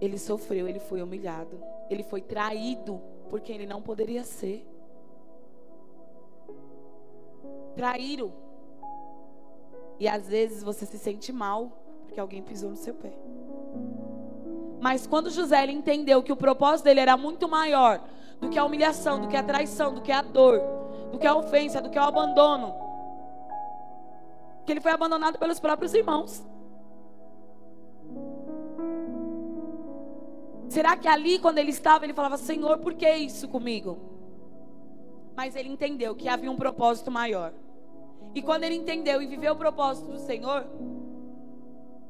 Ele sofreu, ele foi humilhado. Ele foi traído porque ele não poderia ser. traíram. E às vezes você se sente mal porque alguém pisou no seu pé. Mas quando José entendeu que o propósito dele era muito maior do que a humilhação, do que a traição, do que a dor, do que a ofensa, do que o abandono, que ele foi abandonado pelos próprios irmãos. Será que ali, quando ele estava, ele falava: Senhor, por que isso comigo? Mas ele entendeu que havia um propósito maior. E quando ele entendeu e viveu o propósito do Senhor,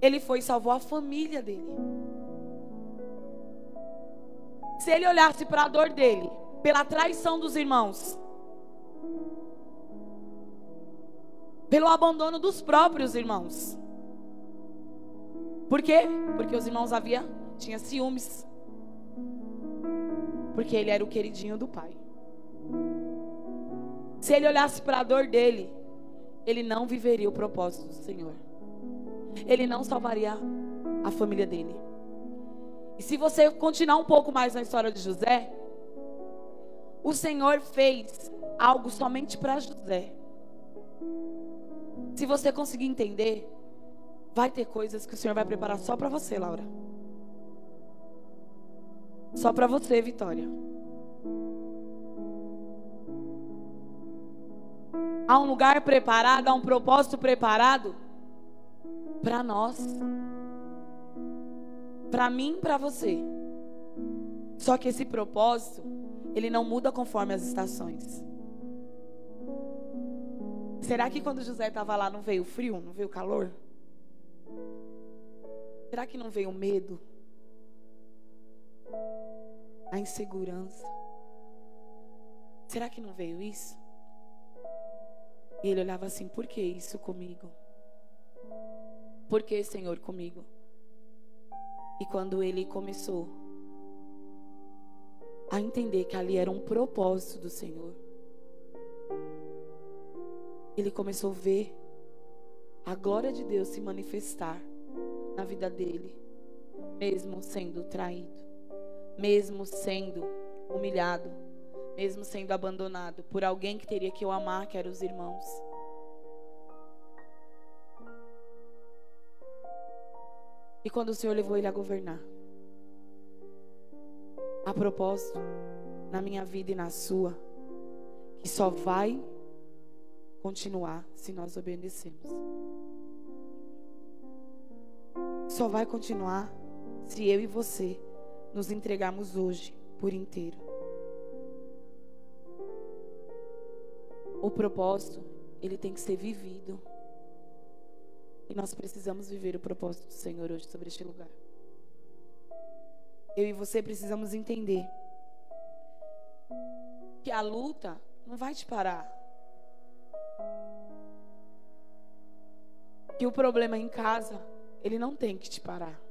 ele foi e salvou a família dele. Se ele olhasse para a dor dele, pela traição dos irmãos, pelo abandono dos próprios irmãos. Por quê? Porque os irmãos havia tinha ciúmes. Porque ele era o queridinho do pai. Se ele olhasse para a dor dele, ele não viveria o propósito do Senhor. Ele não salvaria a família dele. E se você continuar um pouco mais na história de José, o Senhor fez algo somente para José. Se você conseguir entender, vai ter coisas que o Senhor vai preparar só para você, Laura. Só para você, Vitória. Há um lugar preparado, há um propósito preparado para nós. Para mim, para você. Só que esse propósito, ele não muda conforme as estações. Será que quando José estava lá não veio frio, não veio calor? Será que não veio medo? A insegurança? Será que não veio isso? E ele olhava assim: por que isso comigo? Por que, Senhor, comigo? E quando ele começou a entender que ali era um propósito do Senhor, ele começou a ver a glória de Deus se manifestar na vida dele, mesmo sendo traído, mesmo sendo humilhado, mesmo sendo abandonado por alguém que teria que o amar, que eram os irmãos. E quando o Senhor levou ele a governar, a propósito, na minha vida e na sua, que só vai continuar se nós obedecermos. Só vai continuar se eu e você nos entregarmos hoje por inteiro. O propósito, ele tem que ser vivido. E nós precisamos viver o propósito do Senhor hoje sobre este lugar. Eu e você precisamos entender que a luta não vai te parar. Que o problema em casa, ele não tem que te parar.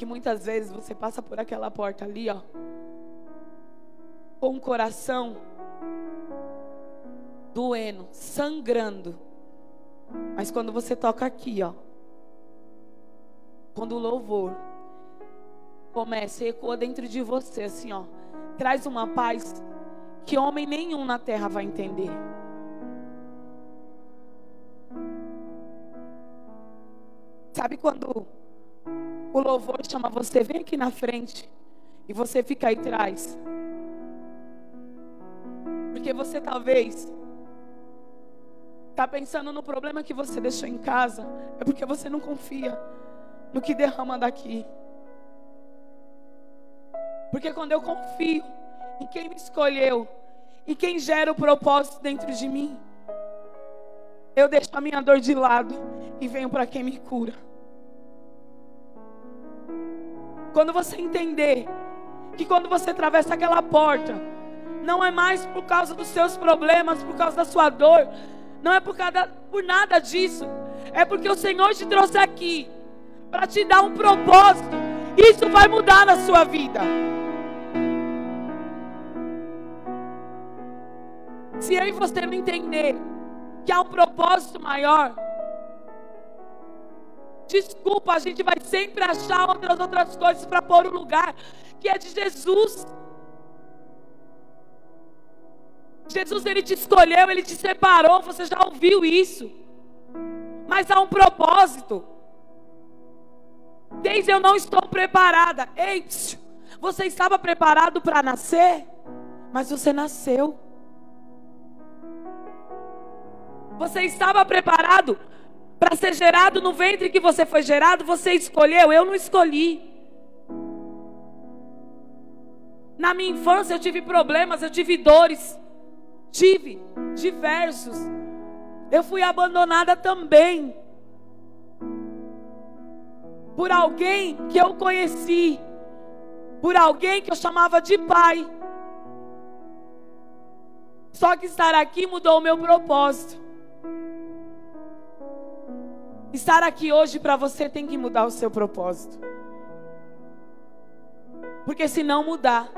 Que muitas vezes você passa por aquela porta ali, ó, com o coração doendo, sangrando. Mas quando você toca aqui, ó, quando o louvor começa ecoa dentro de você, assim, ó, traz uma paz que homem nenhum na terra vai entender. Sabe quando o louvor chama você, vem aqui na frente, e você fica aí atrás? Porque você talvez está pensando no problema que você deixou em casa, é porque você não confia no que derrama daqui. Porque quando eu confio em quem me escolheu, e quem gera o propósito dentro de mim, eu deixo a minha dor de lado e venho para quem me cura. Quando você entender que quando você atravessa aquela porta, não é mais por causa dos seus problemas, por causa da sua dor, não é por, por nada disso, é porque o Senhor te trouxe aqui para te dar um propósito. Isso vai mudar na sua vida. Se eu e você não entender que há um propósito maior, desculpa, a gente vai sempre achar outras outras coisas para pôr o lugar que é de Jesus. Jesus ele te escolheu, ele te separou, você já ouviu isso. Mas há um propósito. Desde eu não estou preparada. Ei, você estava preparado para nascer, mas você nasceu. Você estava preparado para ser gerado no ventre que você foi gerado, você escolheu, eu não escolhi. Na minha infância eu tive problemas, eu tive dores. Tive diversos. Eu fui abandonada também. Por alguém que eu conheci. Por alguém que eu chamava de pai. Só que estar aqui mudou o meu propósito. Estar aqui hoje para você tem que mudar o seu propósito. Porque se não mudar,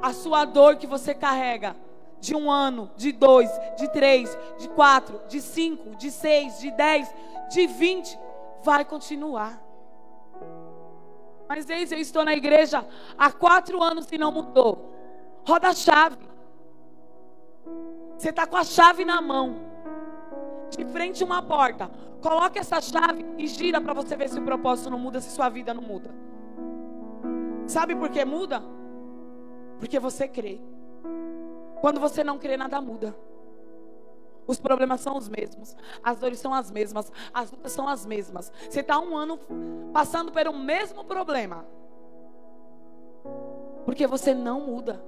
a sua dor que você carrega de um ano, de dois, de três, de quatro, de cinco, de seis, de dez, de vinte, vai continuar. Mas eis, eu estou na igreja há quatro anos e não mudou. Roda a chave. Você está com a chave na mão, de frente a uma porta. Coloque essa chave e gira para você ver se o propósito não muda, se sua vida não muda. Sabe por que muda? Porque você crê. Quando você não crê, nada muda. Os problemas são os mesmos, as dores são as mesmas, as lutas são as mesmas. Você está um ano passando pelo mesmo problema, porque você não muda.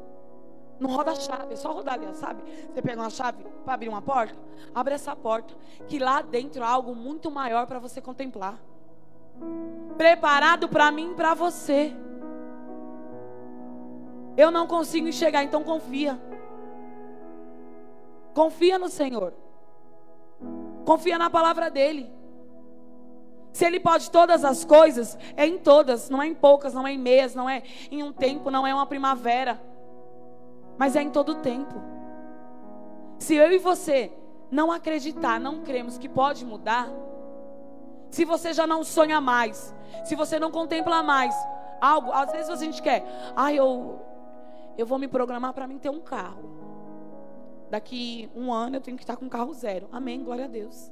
Não roda a chave, é só rodar ali, sabe? Você pega uma chave para abrir uma porta, abre essa porta, que lá dentro há algo muito maior para você contemplar. Preparado para mim e para você. Eu não consigo enxergar, então confia. Confia no Senhor. Confia na palavra dele. Se ele pode todas as coisas, é em todas, não é em poucas, não é em meias, não é em um tempo, não é uma primavera, mas é em todo tempo. Se eu e você não acreditar, não cremos que pode mudar, se você já não sonha mais, se você não contempla mais algo, às vezes a gente quer, ah, eu eu vou me programar para mim ter um carro. Daqui um ano eu tenho que estar com um carro zero. Amém, glória a Deus.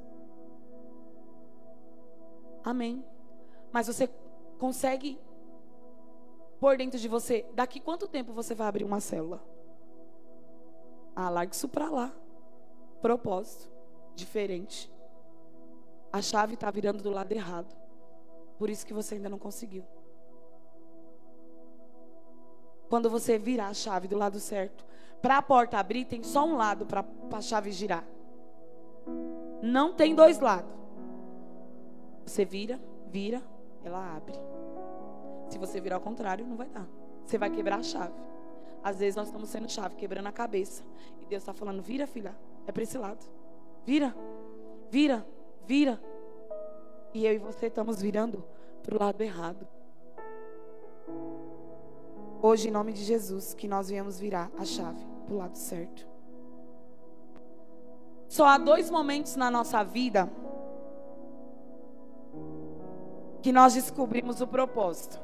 Amém. Mas você consegue por dentro de você, daqui quanto tempo você vai abrir uma célula? Ah, larga isso para lá. Propósito diferente. A chave está virando do lado errado. Por isso que você ainda não conseguiu. Quando você virar a chave do lado certo, para a porta abrir, tem só um lado para a chave girar. Não tem dois lados. Você vira, vira, ela abre. Se você virar ao contrário, não vai dar. Você vai quebrar a chave. Às vezes nós estamos sendo chave, quebrando a cabeça. E Deus está falando: vira, filha, é para esse lado. Vira, vira, vira. E eu e você estamos virando para o lado errado. Hoje, em nome de Jesus, que nós viemos virar a chave para o lado certo. Só há dois momentos na nossa vida que nós descobrimos o propósito.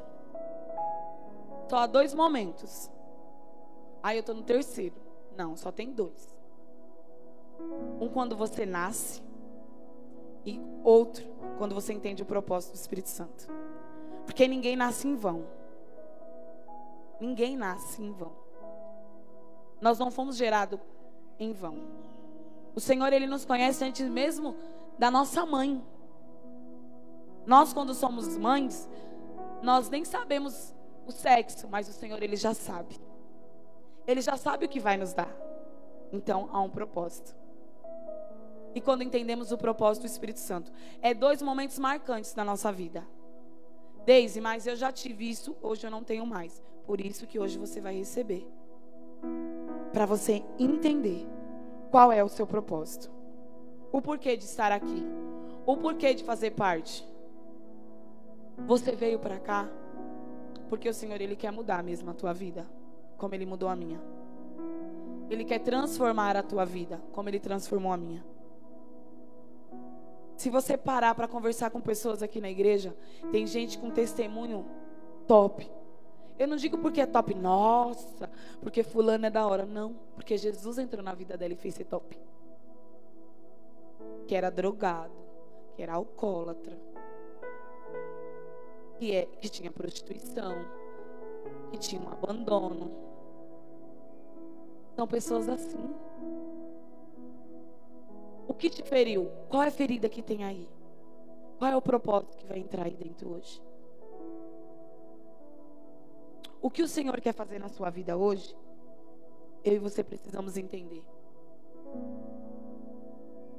Só há dois momentos. Aí eu estou no terceiro. Não, só tem dois. Um quando você nasce e outro quando você entende o propósito do Espírito Santo. Porque ninguém nasce em vão. Ninguém nasce em vão. Nós não fomos gerados em vão. O Senhor, Ele nos conhece antes mesmo da nossa mãe. Nós, quando somos mães, nós nem sabemos o sexo, mas o Senhor, Ele já sabe. Ele já sabe o que vai nos dar. Então, há um propósito. E quando entendemos o propósito do Espírito Santo, é dois momentos marcantes na nossa vida. Deise, mas eu já tive isso, hoje eu não tenho mais. Por isso que hoje você vai receber. Para você entender qual é o seu propósito. O porquê de estar aqui. O porquê de fazer parte. Você veio para cá porque o Senhor ele quer mudar mesmo a tua vida, como ele mudou a minha. Ele quer transformar a tua vida, como ele transformou a minha. Se você parar para conversar com pessoas aqui na igreja, tem gente com testemunho top. Eu não digo porque é top, nossa, porque fulano é da hora. Não, porque Jesus entrou na vida dela e fez ser top. Que era drogado, que era alcoólatra, que, é, que tinha prostituição, que tinha um abandono. São pessoas assim. O que te feriu? Qual é a ferida que tem aí? Qual é o propósito que vai entrar aí dentro hoje? O que o Senhor quer fazer na sua vida hoje, eu e você precisamos entender.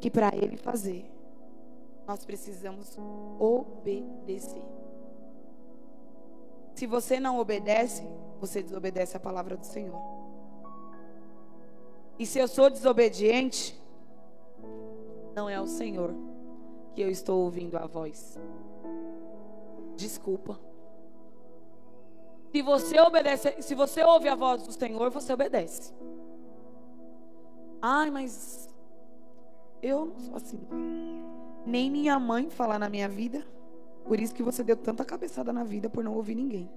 Que para Ele fazer, nós precisamos obedecer. Se você não obedece, você desobedece a palavra do Senhor. E se eu sou desobediente, não é o Senhor que eu estou ouvindo a voz. Desculpa. Se você obedece, se você ouve a voz do Senhor, você obedece. Ai, mas eu não sou assim. Nem minha mãe fala na minha vida. Por isso que você deu tanta cabeçada na vida por não ouvir ninguém.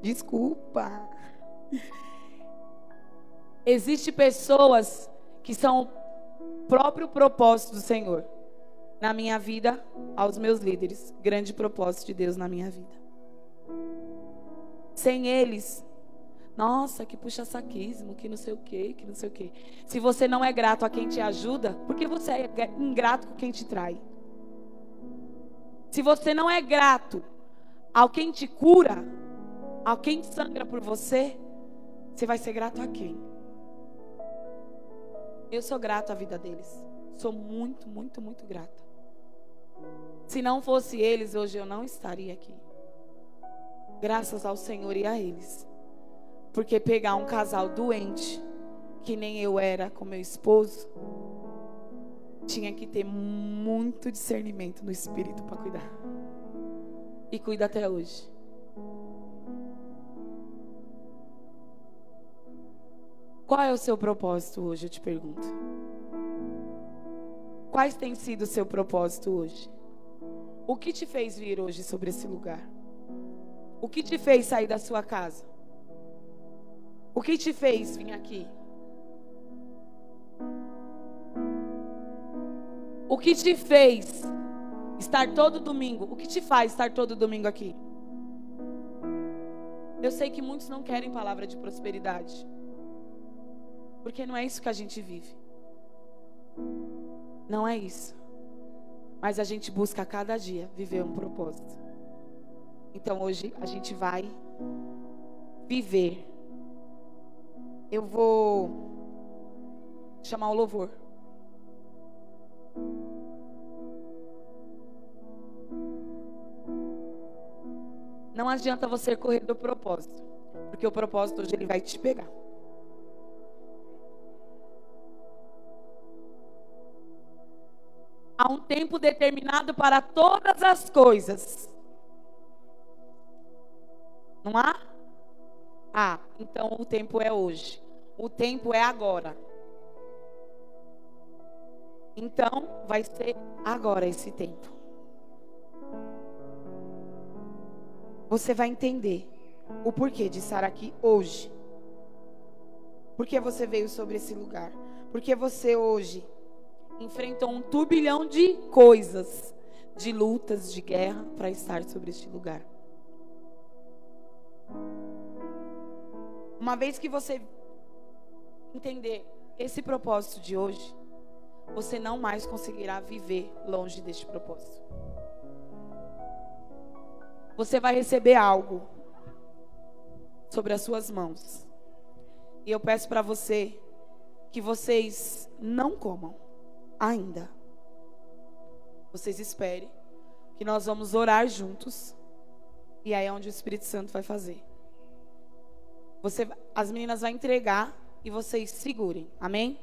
Desculpa. Existem pessoas que são o próprio propósito do Senhor na minha vida, aos meus líderes. Grande propósito de Deus na minha vida. Sem eles, nossa, que puxa saquismo, que não sei o quê, que não sei o quê. Se você não é grato a quem te ajuda, por que você é ingrato com quem te trai? Se você não é grato ao quem te cura, ao quem sangra por você, você vai ser grato a quem? Eu sou grato à vida deles. Sou muito, muito, muito grata. Se não fosse eles, hoje eu não estaria aqui. Graças ao Senhor e a eles. Porque pegar um casal doente, que nem eu era com meu esposo, tinha que ter muito discernimento no espírito para cuidar. E cuida até hoje. Qual é o seu propósito hoje, eu te pergunto? Quais tem sido o seu propósito hoje? O que te fez vir hoje sobre esse lugar? O que te fez sair da sua casa? O que te fez vir aqui? O que te fez estar todo domingo? O que te faz estar todo domingo aqui? Eu sei que muitos não querem palavra de prosperidade. Porque não é isso que a gente vive. Não é isso. Mas a gente busca a cada dia viver um propósito. Então hoje a gente vai viver. Eu vou chamar o louvor. Não adianta você correr do propósito, porque o propósito hoje ele vai te pegar. Há um tempo determinado para todas as coisas. Não há? Ah, então o tempo é hoje. O tempo é agora. Então vai ser agora esse tempo. Você vai entender o porquê de estar aqui hoje. Porque você veio sobre esse lugar. Porque você hoje enfrentou um turbilhão de coisas, de lutas, de guerra, para estar sobre este lugar. Uma vez que você entender esse propósito de hoje, você não mais conseguirá viver longe deste propósito. Você vai receber algo sobre as suas mãos. E eu peço para você que vocês não comam ainda. Vocês esperem que nós vamos orar juntos. E aí é onde o Espírito Santo vai fazer. Você, as meninas vão entregar e vocês segurem. Amém?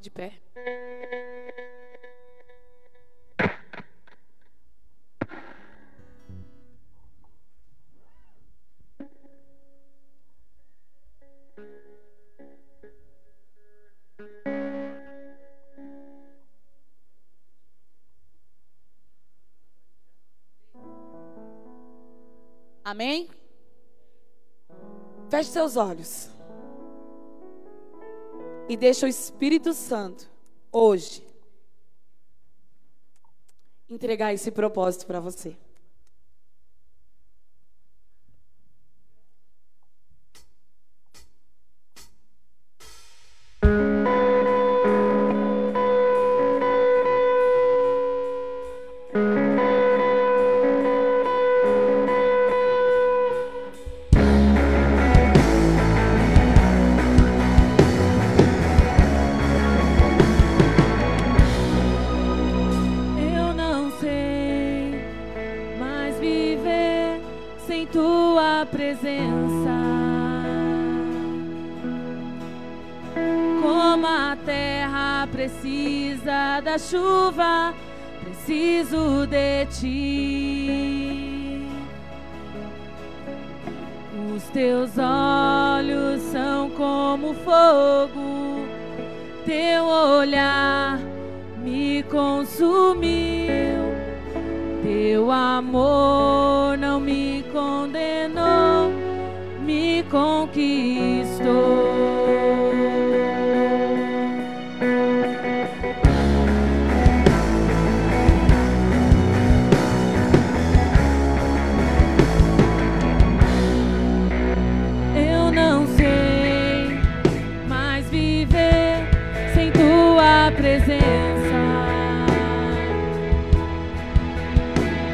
De pé. Amém? Feche seus olhos. E deixa o Espírito Santo, hoje, entregar esse propósito para você. viver sem tua presença.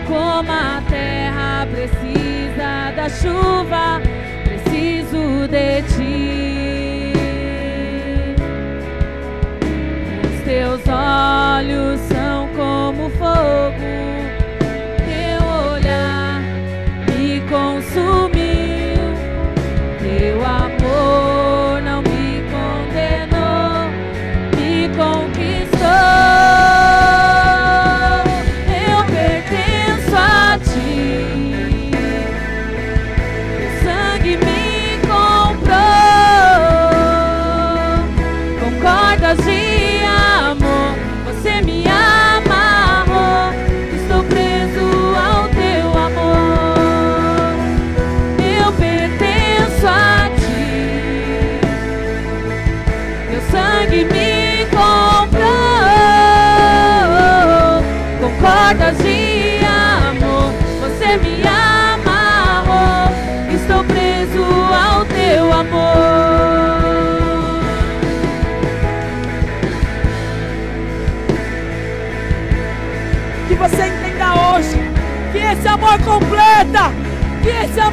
Como a terra precisa da chuva, preciso de ti. Os teus olhos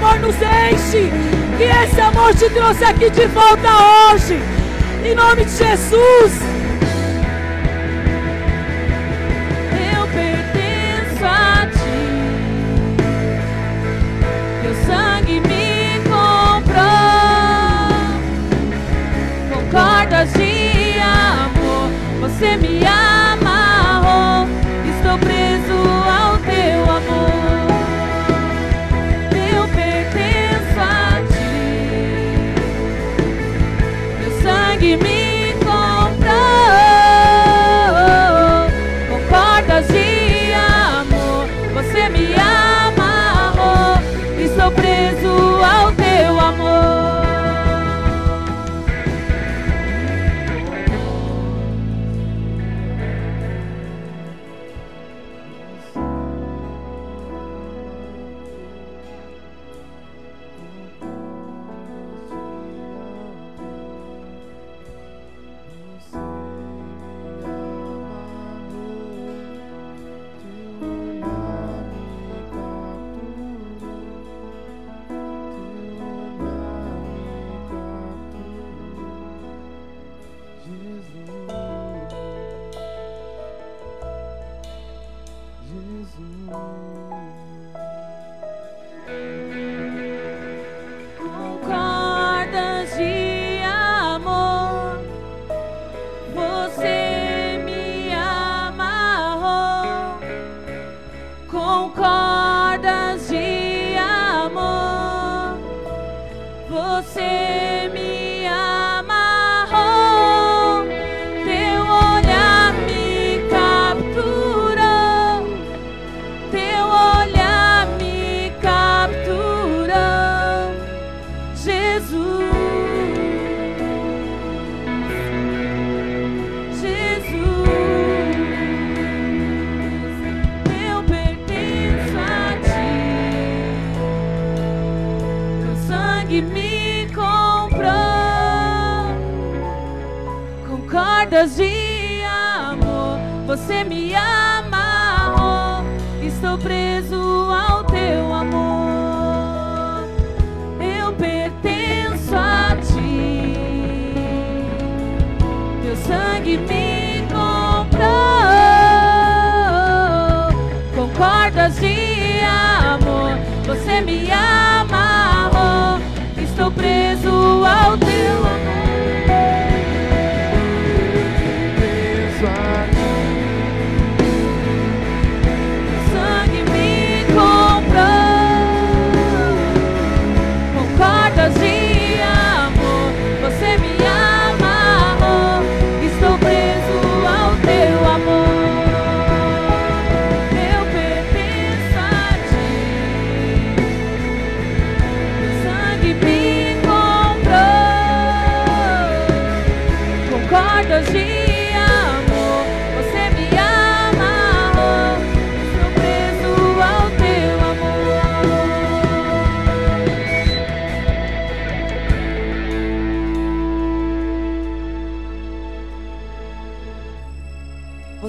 amor nos enche. Que esse amor te trouxe aqui de volta hoje. Em nome de Jesus. Eu pertenço a ti. Teu sangue me comprou. Com cordas de amor, você me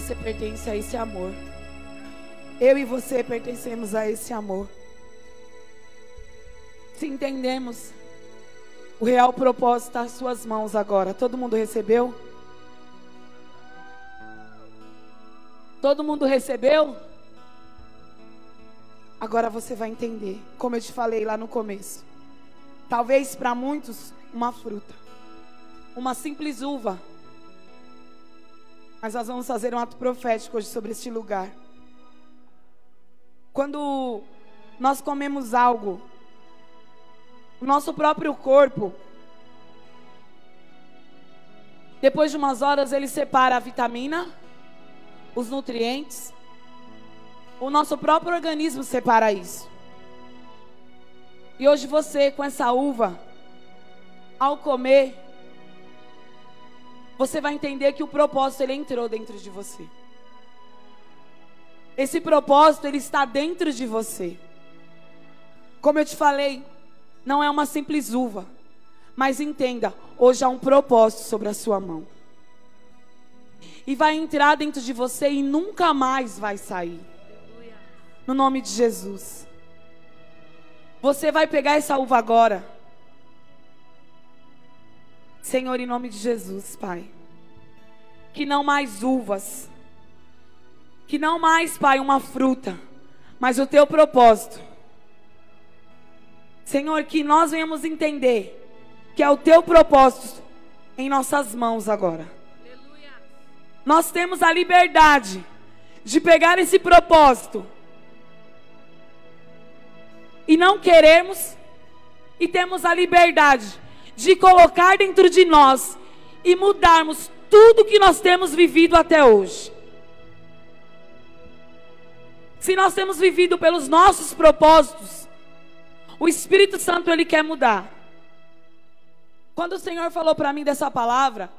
Você pertence a esse amor. Eu e você pertencemos a esse amor. Se entendemos, o real propósito está às suas mãos agora. Todo mundo recebeu? Todo mundo recebeu? Agora você vai entender, como eu te falei lá no começo. Talvez para muitos, uma fruta, uma simples uva. Mas nós vamos fazer um ato profético hoje sobre este lugar. Quando nós comemos algo, o nosso próprio corpo, depois de umas horas, ele separa a vitamina, os nutrientes. O nosso próprio organismo separa isso. E hoje você, com essa uva, ao comer, você vai entender que o propósito ele entrou dentro de você. Esse propósito ele está dentro de você. Como eu te falei, não é uma simples uva, mas entenda, hoje há um propósito sobre a sua mão. E vai entrar dentro de você e nunca mais vai sair. No nome de Jesus. Você vai pegar essa uva agora. Senhor, em nome de Jesus, Pai. Que não mais uvas. Que não mais, Pai, uma fruta. Mas o teu propósito. Senhor, que nós venhamos entender que é o teu propósito em nossas mãos agora. Nós temos a liberdade de pegar esse propósito e não queremos, e temos a liberdade de colocar dentro de nós e mudarmos tudo que nós temos vivido até hoje. Se nós temos vivido pelos nossos propósitos, o Espírito Santo ele quer mudar. Quando o Senhor falou para mim dessa palavra,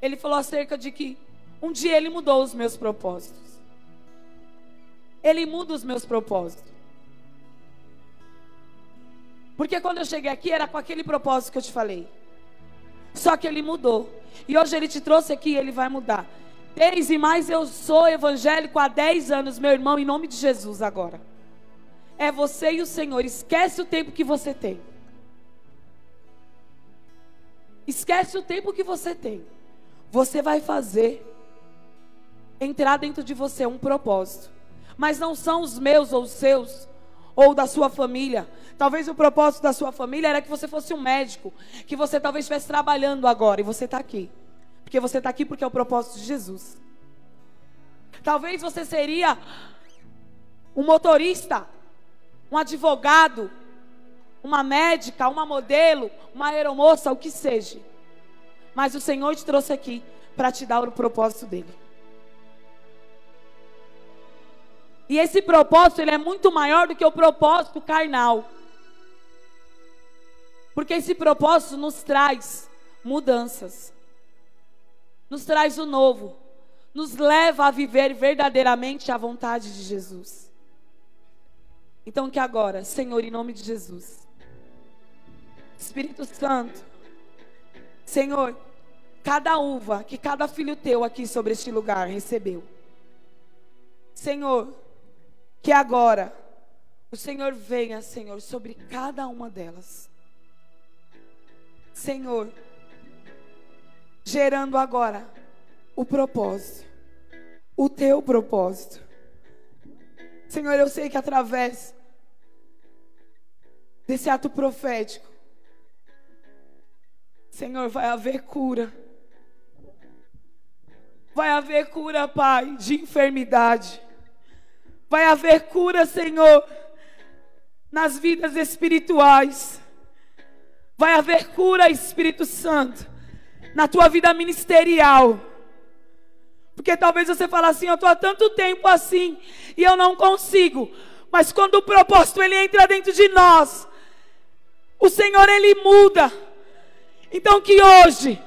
ele falou acerca de que um dia ele mudou os meus propósitos. Ele muda os meus propósitos. Porque quando eu cheguei aqui era com aquele propósito que eu te falei. Só que ele mudou. E hoje ele te trouxe aqui e ele vai mudar. Desde mais eu sou evangélico há 10 anos, meu irmão, em nome de Jesus agora. É você e o Senhor. Esquece o tempo que você tem. Esquece o tempo que você tem. Você vai fazer entrar dentro de você um propósito. Mas não são os meus ou os seus ou da sua família. Talvez o propósito da sua família era que você fosse um médico, que você talvez estivesse trabalhando agora e você está aqui. Porque você está aqui porque é o propósito de Jesus. Talvez você seria um motorista, um advogado, uma médica, uma modelo, uma aeromoça, o que seja. Mas o Senhor te trouxe aqui para te dar o propósito dele. E esse propósito ele é muito maior do que o propósito carnal. Porque esse propósito nos traz mudanças. Nos traz o novo. Nos leva a viver verdadeiramente a vontade de Jesus. Então que agora, Senhor, em nome de Jesus, Espírito Santo, Senhor, cada uva que cada filho teu aqui sobre este lugar recebeu. Senhor, que agora o Senhor venha, Senhor, sobre cada uma delas. Senhor, gerando agora o propósito, o teu propósito. Senhor, eu sei que através desse ato profético, Senhor, vai haver cura. Vai haver cura, Pai, de enfermidade. Vai haver cura, Senhor, nas vidas espirituais. Vai haver cura, Espírito Santo, na tua vida ministerial. Porque talvez você fale assim, eu estou há tanto tempo assim e eu não consigo. Mas quando o propósito ele entra dentro de nós, o Senhor ele muda. Então que hoje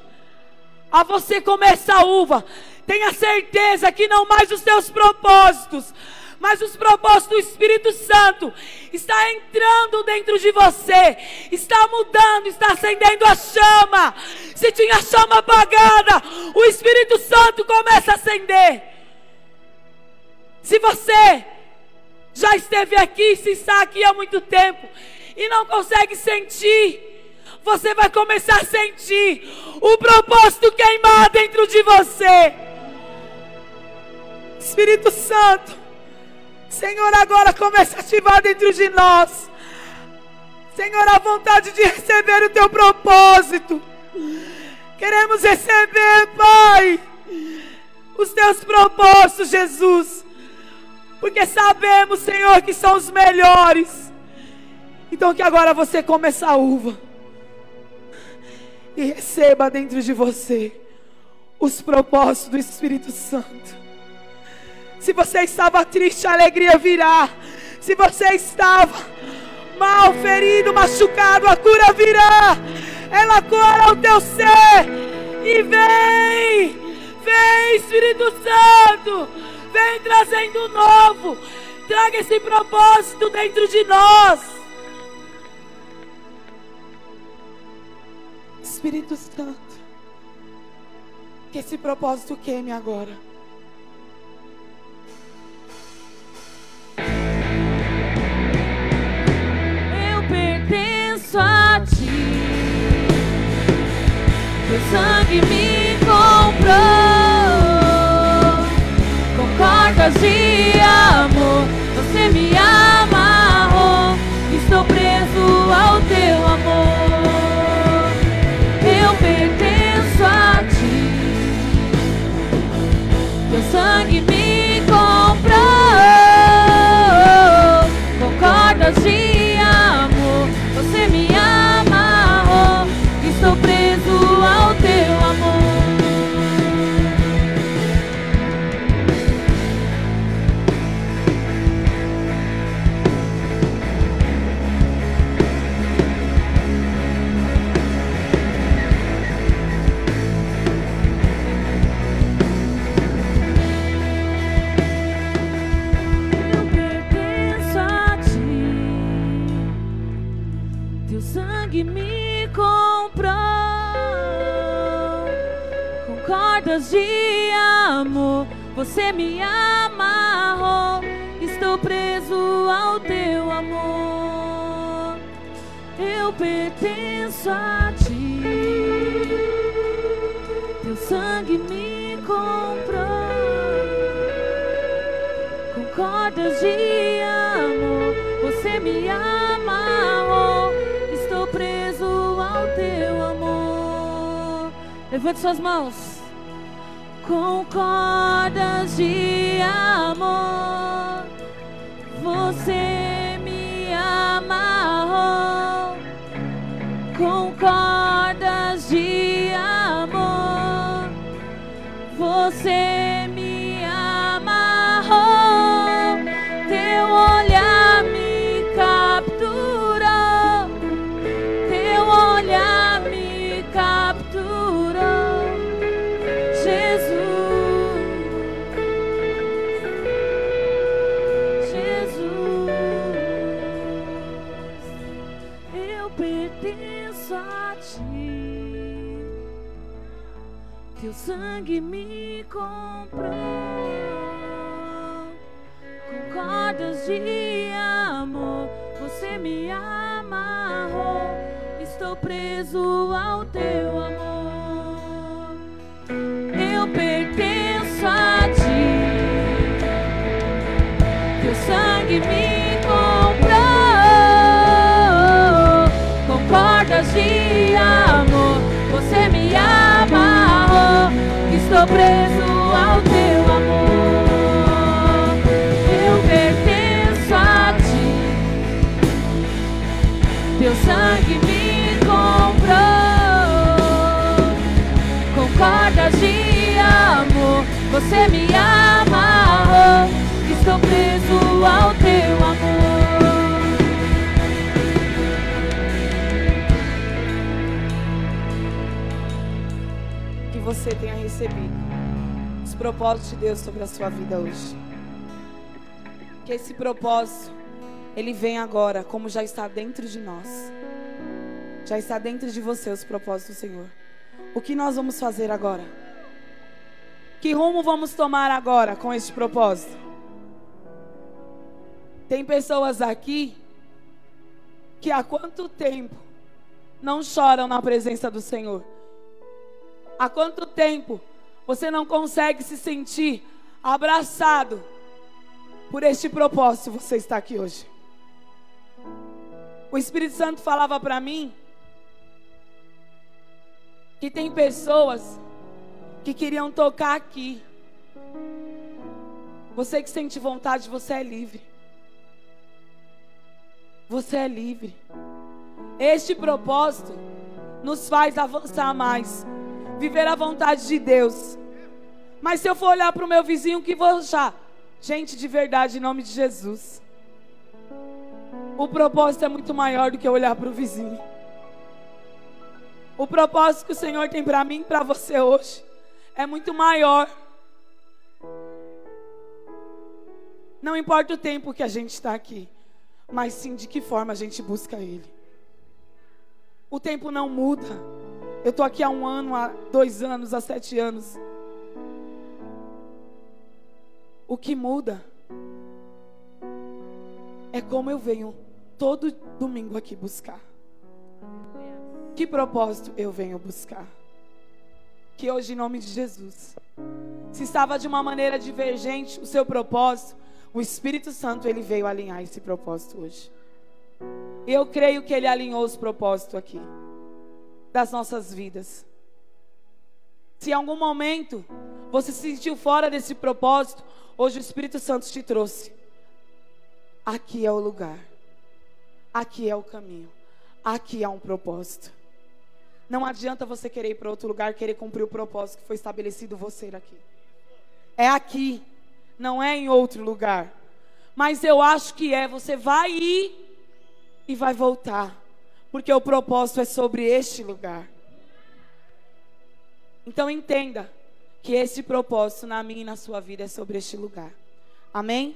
a você comer essa uva, tenha certeza que não mais os seus propósitos, mas os propósitos do Espírito Santo está entrando dentro de você, está mudando, está acendendo a chama. Se tinha chama apagada, o Espírito Santo começa a acender. Se você já esteve aqui, se está aqui há muito tempo e não consegue sentir, você vai começar a sentir o propósito queimar dentro de você. Espírito Santo, Senhor, agora começa a ativar dentro de nós. Senhor, a vontade de receber o teu propósito. Queremos receber, Pai, os teus propósitos, Jesus. Porque sabemos, Senhor, que são os melhores. Então que agora você come essa uva. E receba dentro de você os propósitos do Espírito Santo. Se você estava triste, a alegria virá. Se você estava mal, ferido, machucado, a cura virá. Ela cura o teu ser. E vem, vem, Espírito Santo, vem trazendo novo. Traga esse propósito dentro de nós. Espírito Santo, que esse propósito queime agora. Pertenço a ti. Teu sangue me comprou com cordas de amor. Você me amarrou. Estou preso ao teu amor. Sangue me comprou com cordas de amor. Você me amarrou. Estou preso ao teu amor. Eu pertenço a ti. Teu sangue me comprou com cordas de amor. Você me amarrou. Levante suas mãos. Com cordas de amor. Você me amarrou. Com cordas de amor. Você me Estou preso ao teu amor. Eu pertenço a ti. Teu sangue me comprou com cordas de amor. Você me amarrou. Estou preso Você me amarrou. Estou preso ao teu amor. que você tenha recebido os propósitos de Deus sobre a sua vida hoje. Que esse propósito ele vem agora, como já está dentro de nós. Já está dentro de você os propósitos do Senhor. O que nós vamos fazer agora? Que rumo vamos tomar agora com este propósito? Tem pessoas aqui que há quanto tempo não choram na presença do Senhor? Há quanto tempo você não consegue se sentir abraçado por este propósito? Você está aqui hoje. O Espírito Santo falava para mim que tem pessoas que queriam tocar aqui. Você que sente vontade, você é livre. Você é livre. Este propósito nos faz avançar mais, viver a vontade de Deus. Mas se eu for olhar para o meu vizinho, o que vou achar? Gente de verdade, em nome de Jesus. O propósito é muito maior do que olhar para o vizinho. O propósito que o Senhor tem para mim e para você hoje é muito maior. Não importa o tempo que a gente está aqui, mas sim de que forma a gente busca Ele. O tempo não muda. Eu estou aqui há um ano, há dois anos, há sete anos. O que muda é como eu venho todo domingo aqui buscar. Que propósito eu venho buscar? Que hoje, em nome de Jesus, se estava de uma maneira divergente o seu propósito, o Espírito Santo ele veio alinhar esse propósito hoje. E eu creio que ele alinhou os propósitos aqui das nossas vidas. Se em algum momento você se sentiu fora desse propósito, hoje o Espírito Santo te trouxe. Aqui é o lugar. Aqui é o caminho. Aqui há um propósito. Não adianta você querer ir para outro lugar, querer cumprir o propósito que foi estabelecido você aqui. É aqui, não é em outro lugar. Mas eu acho que é, você vai ir e vai voltar, porque o propósito é sobre este lugar. Então entenda que esse propósito na minha e na sua vida é sobre este lugar. Amém?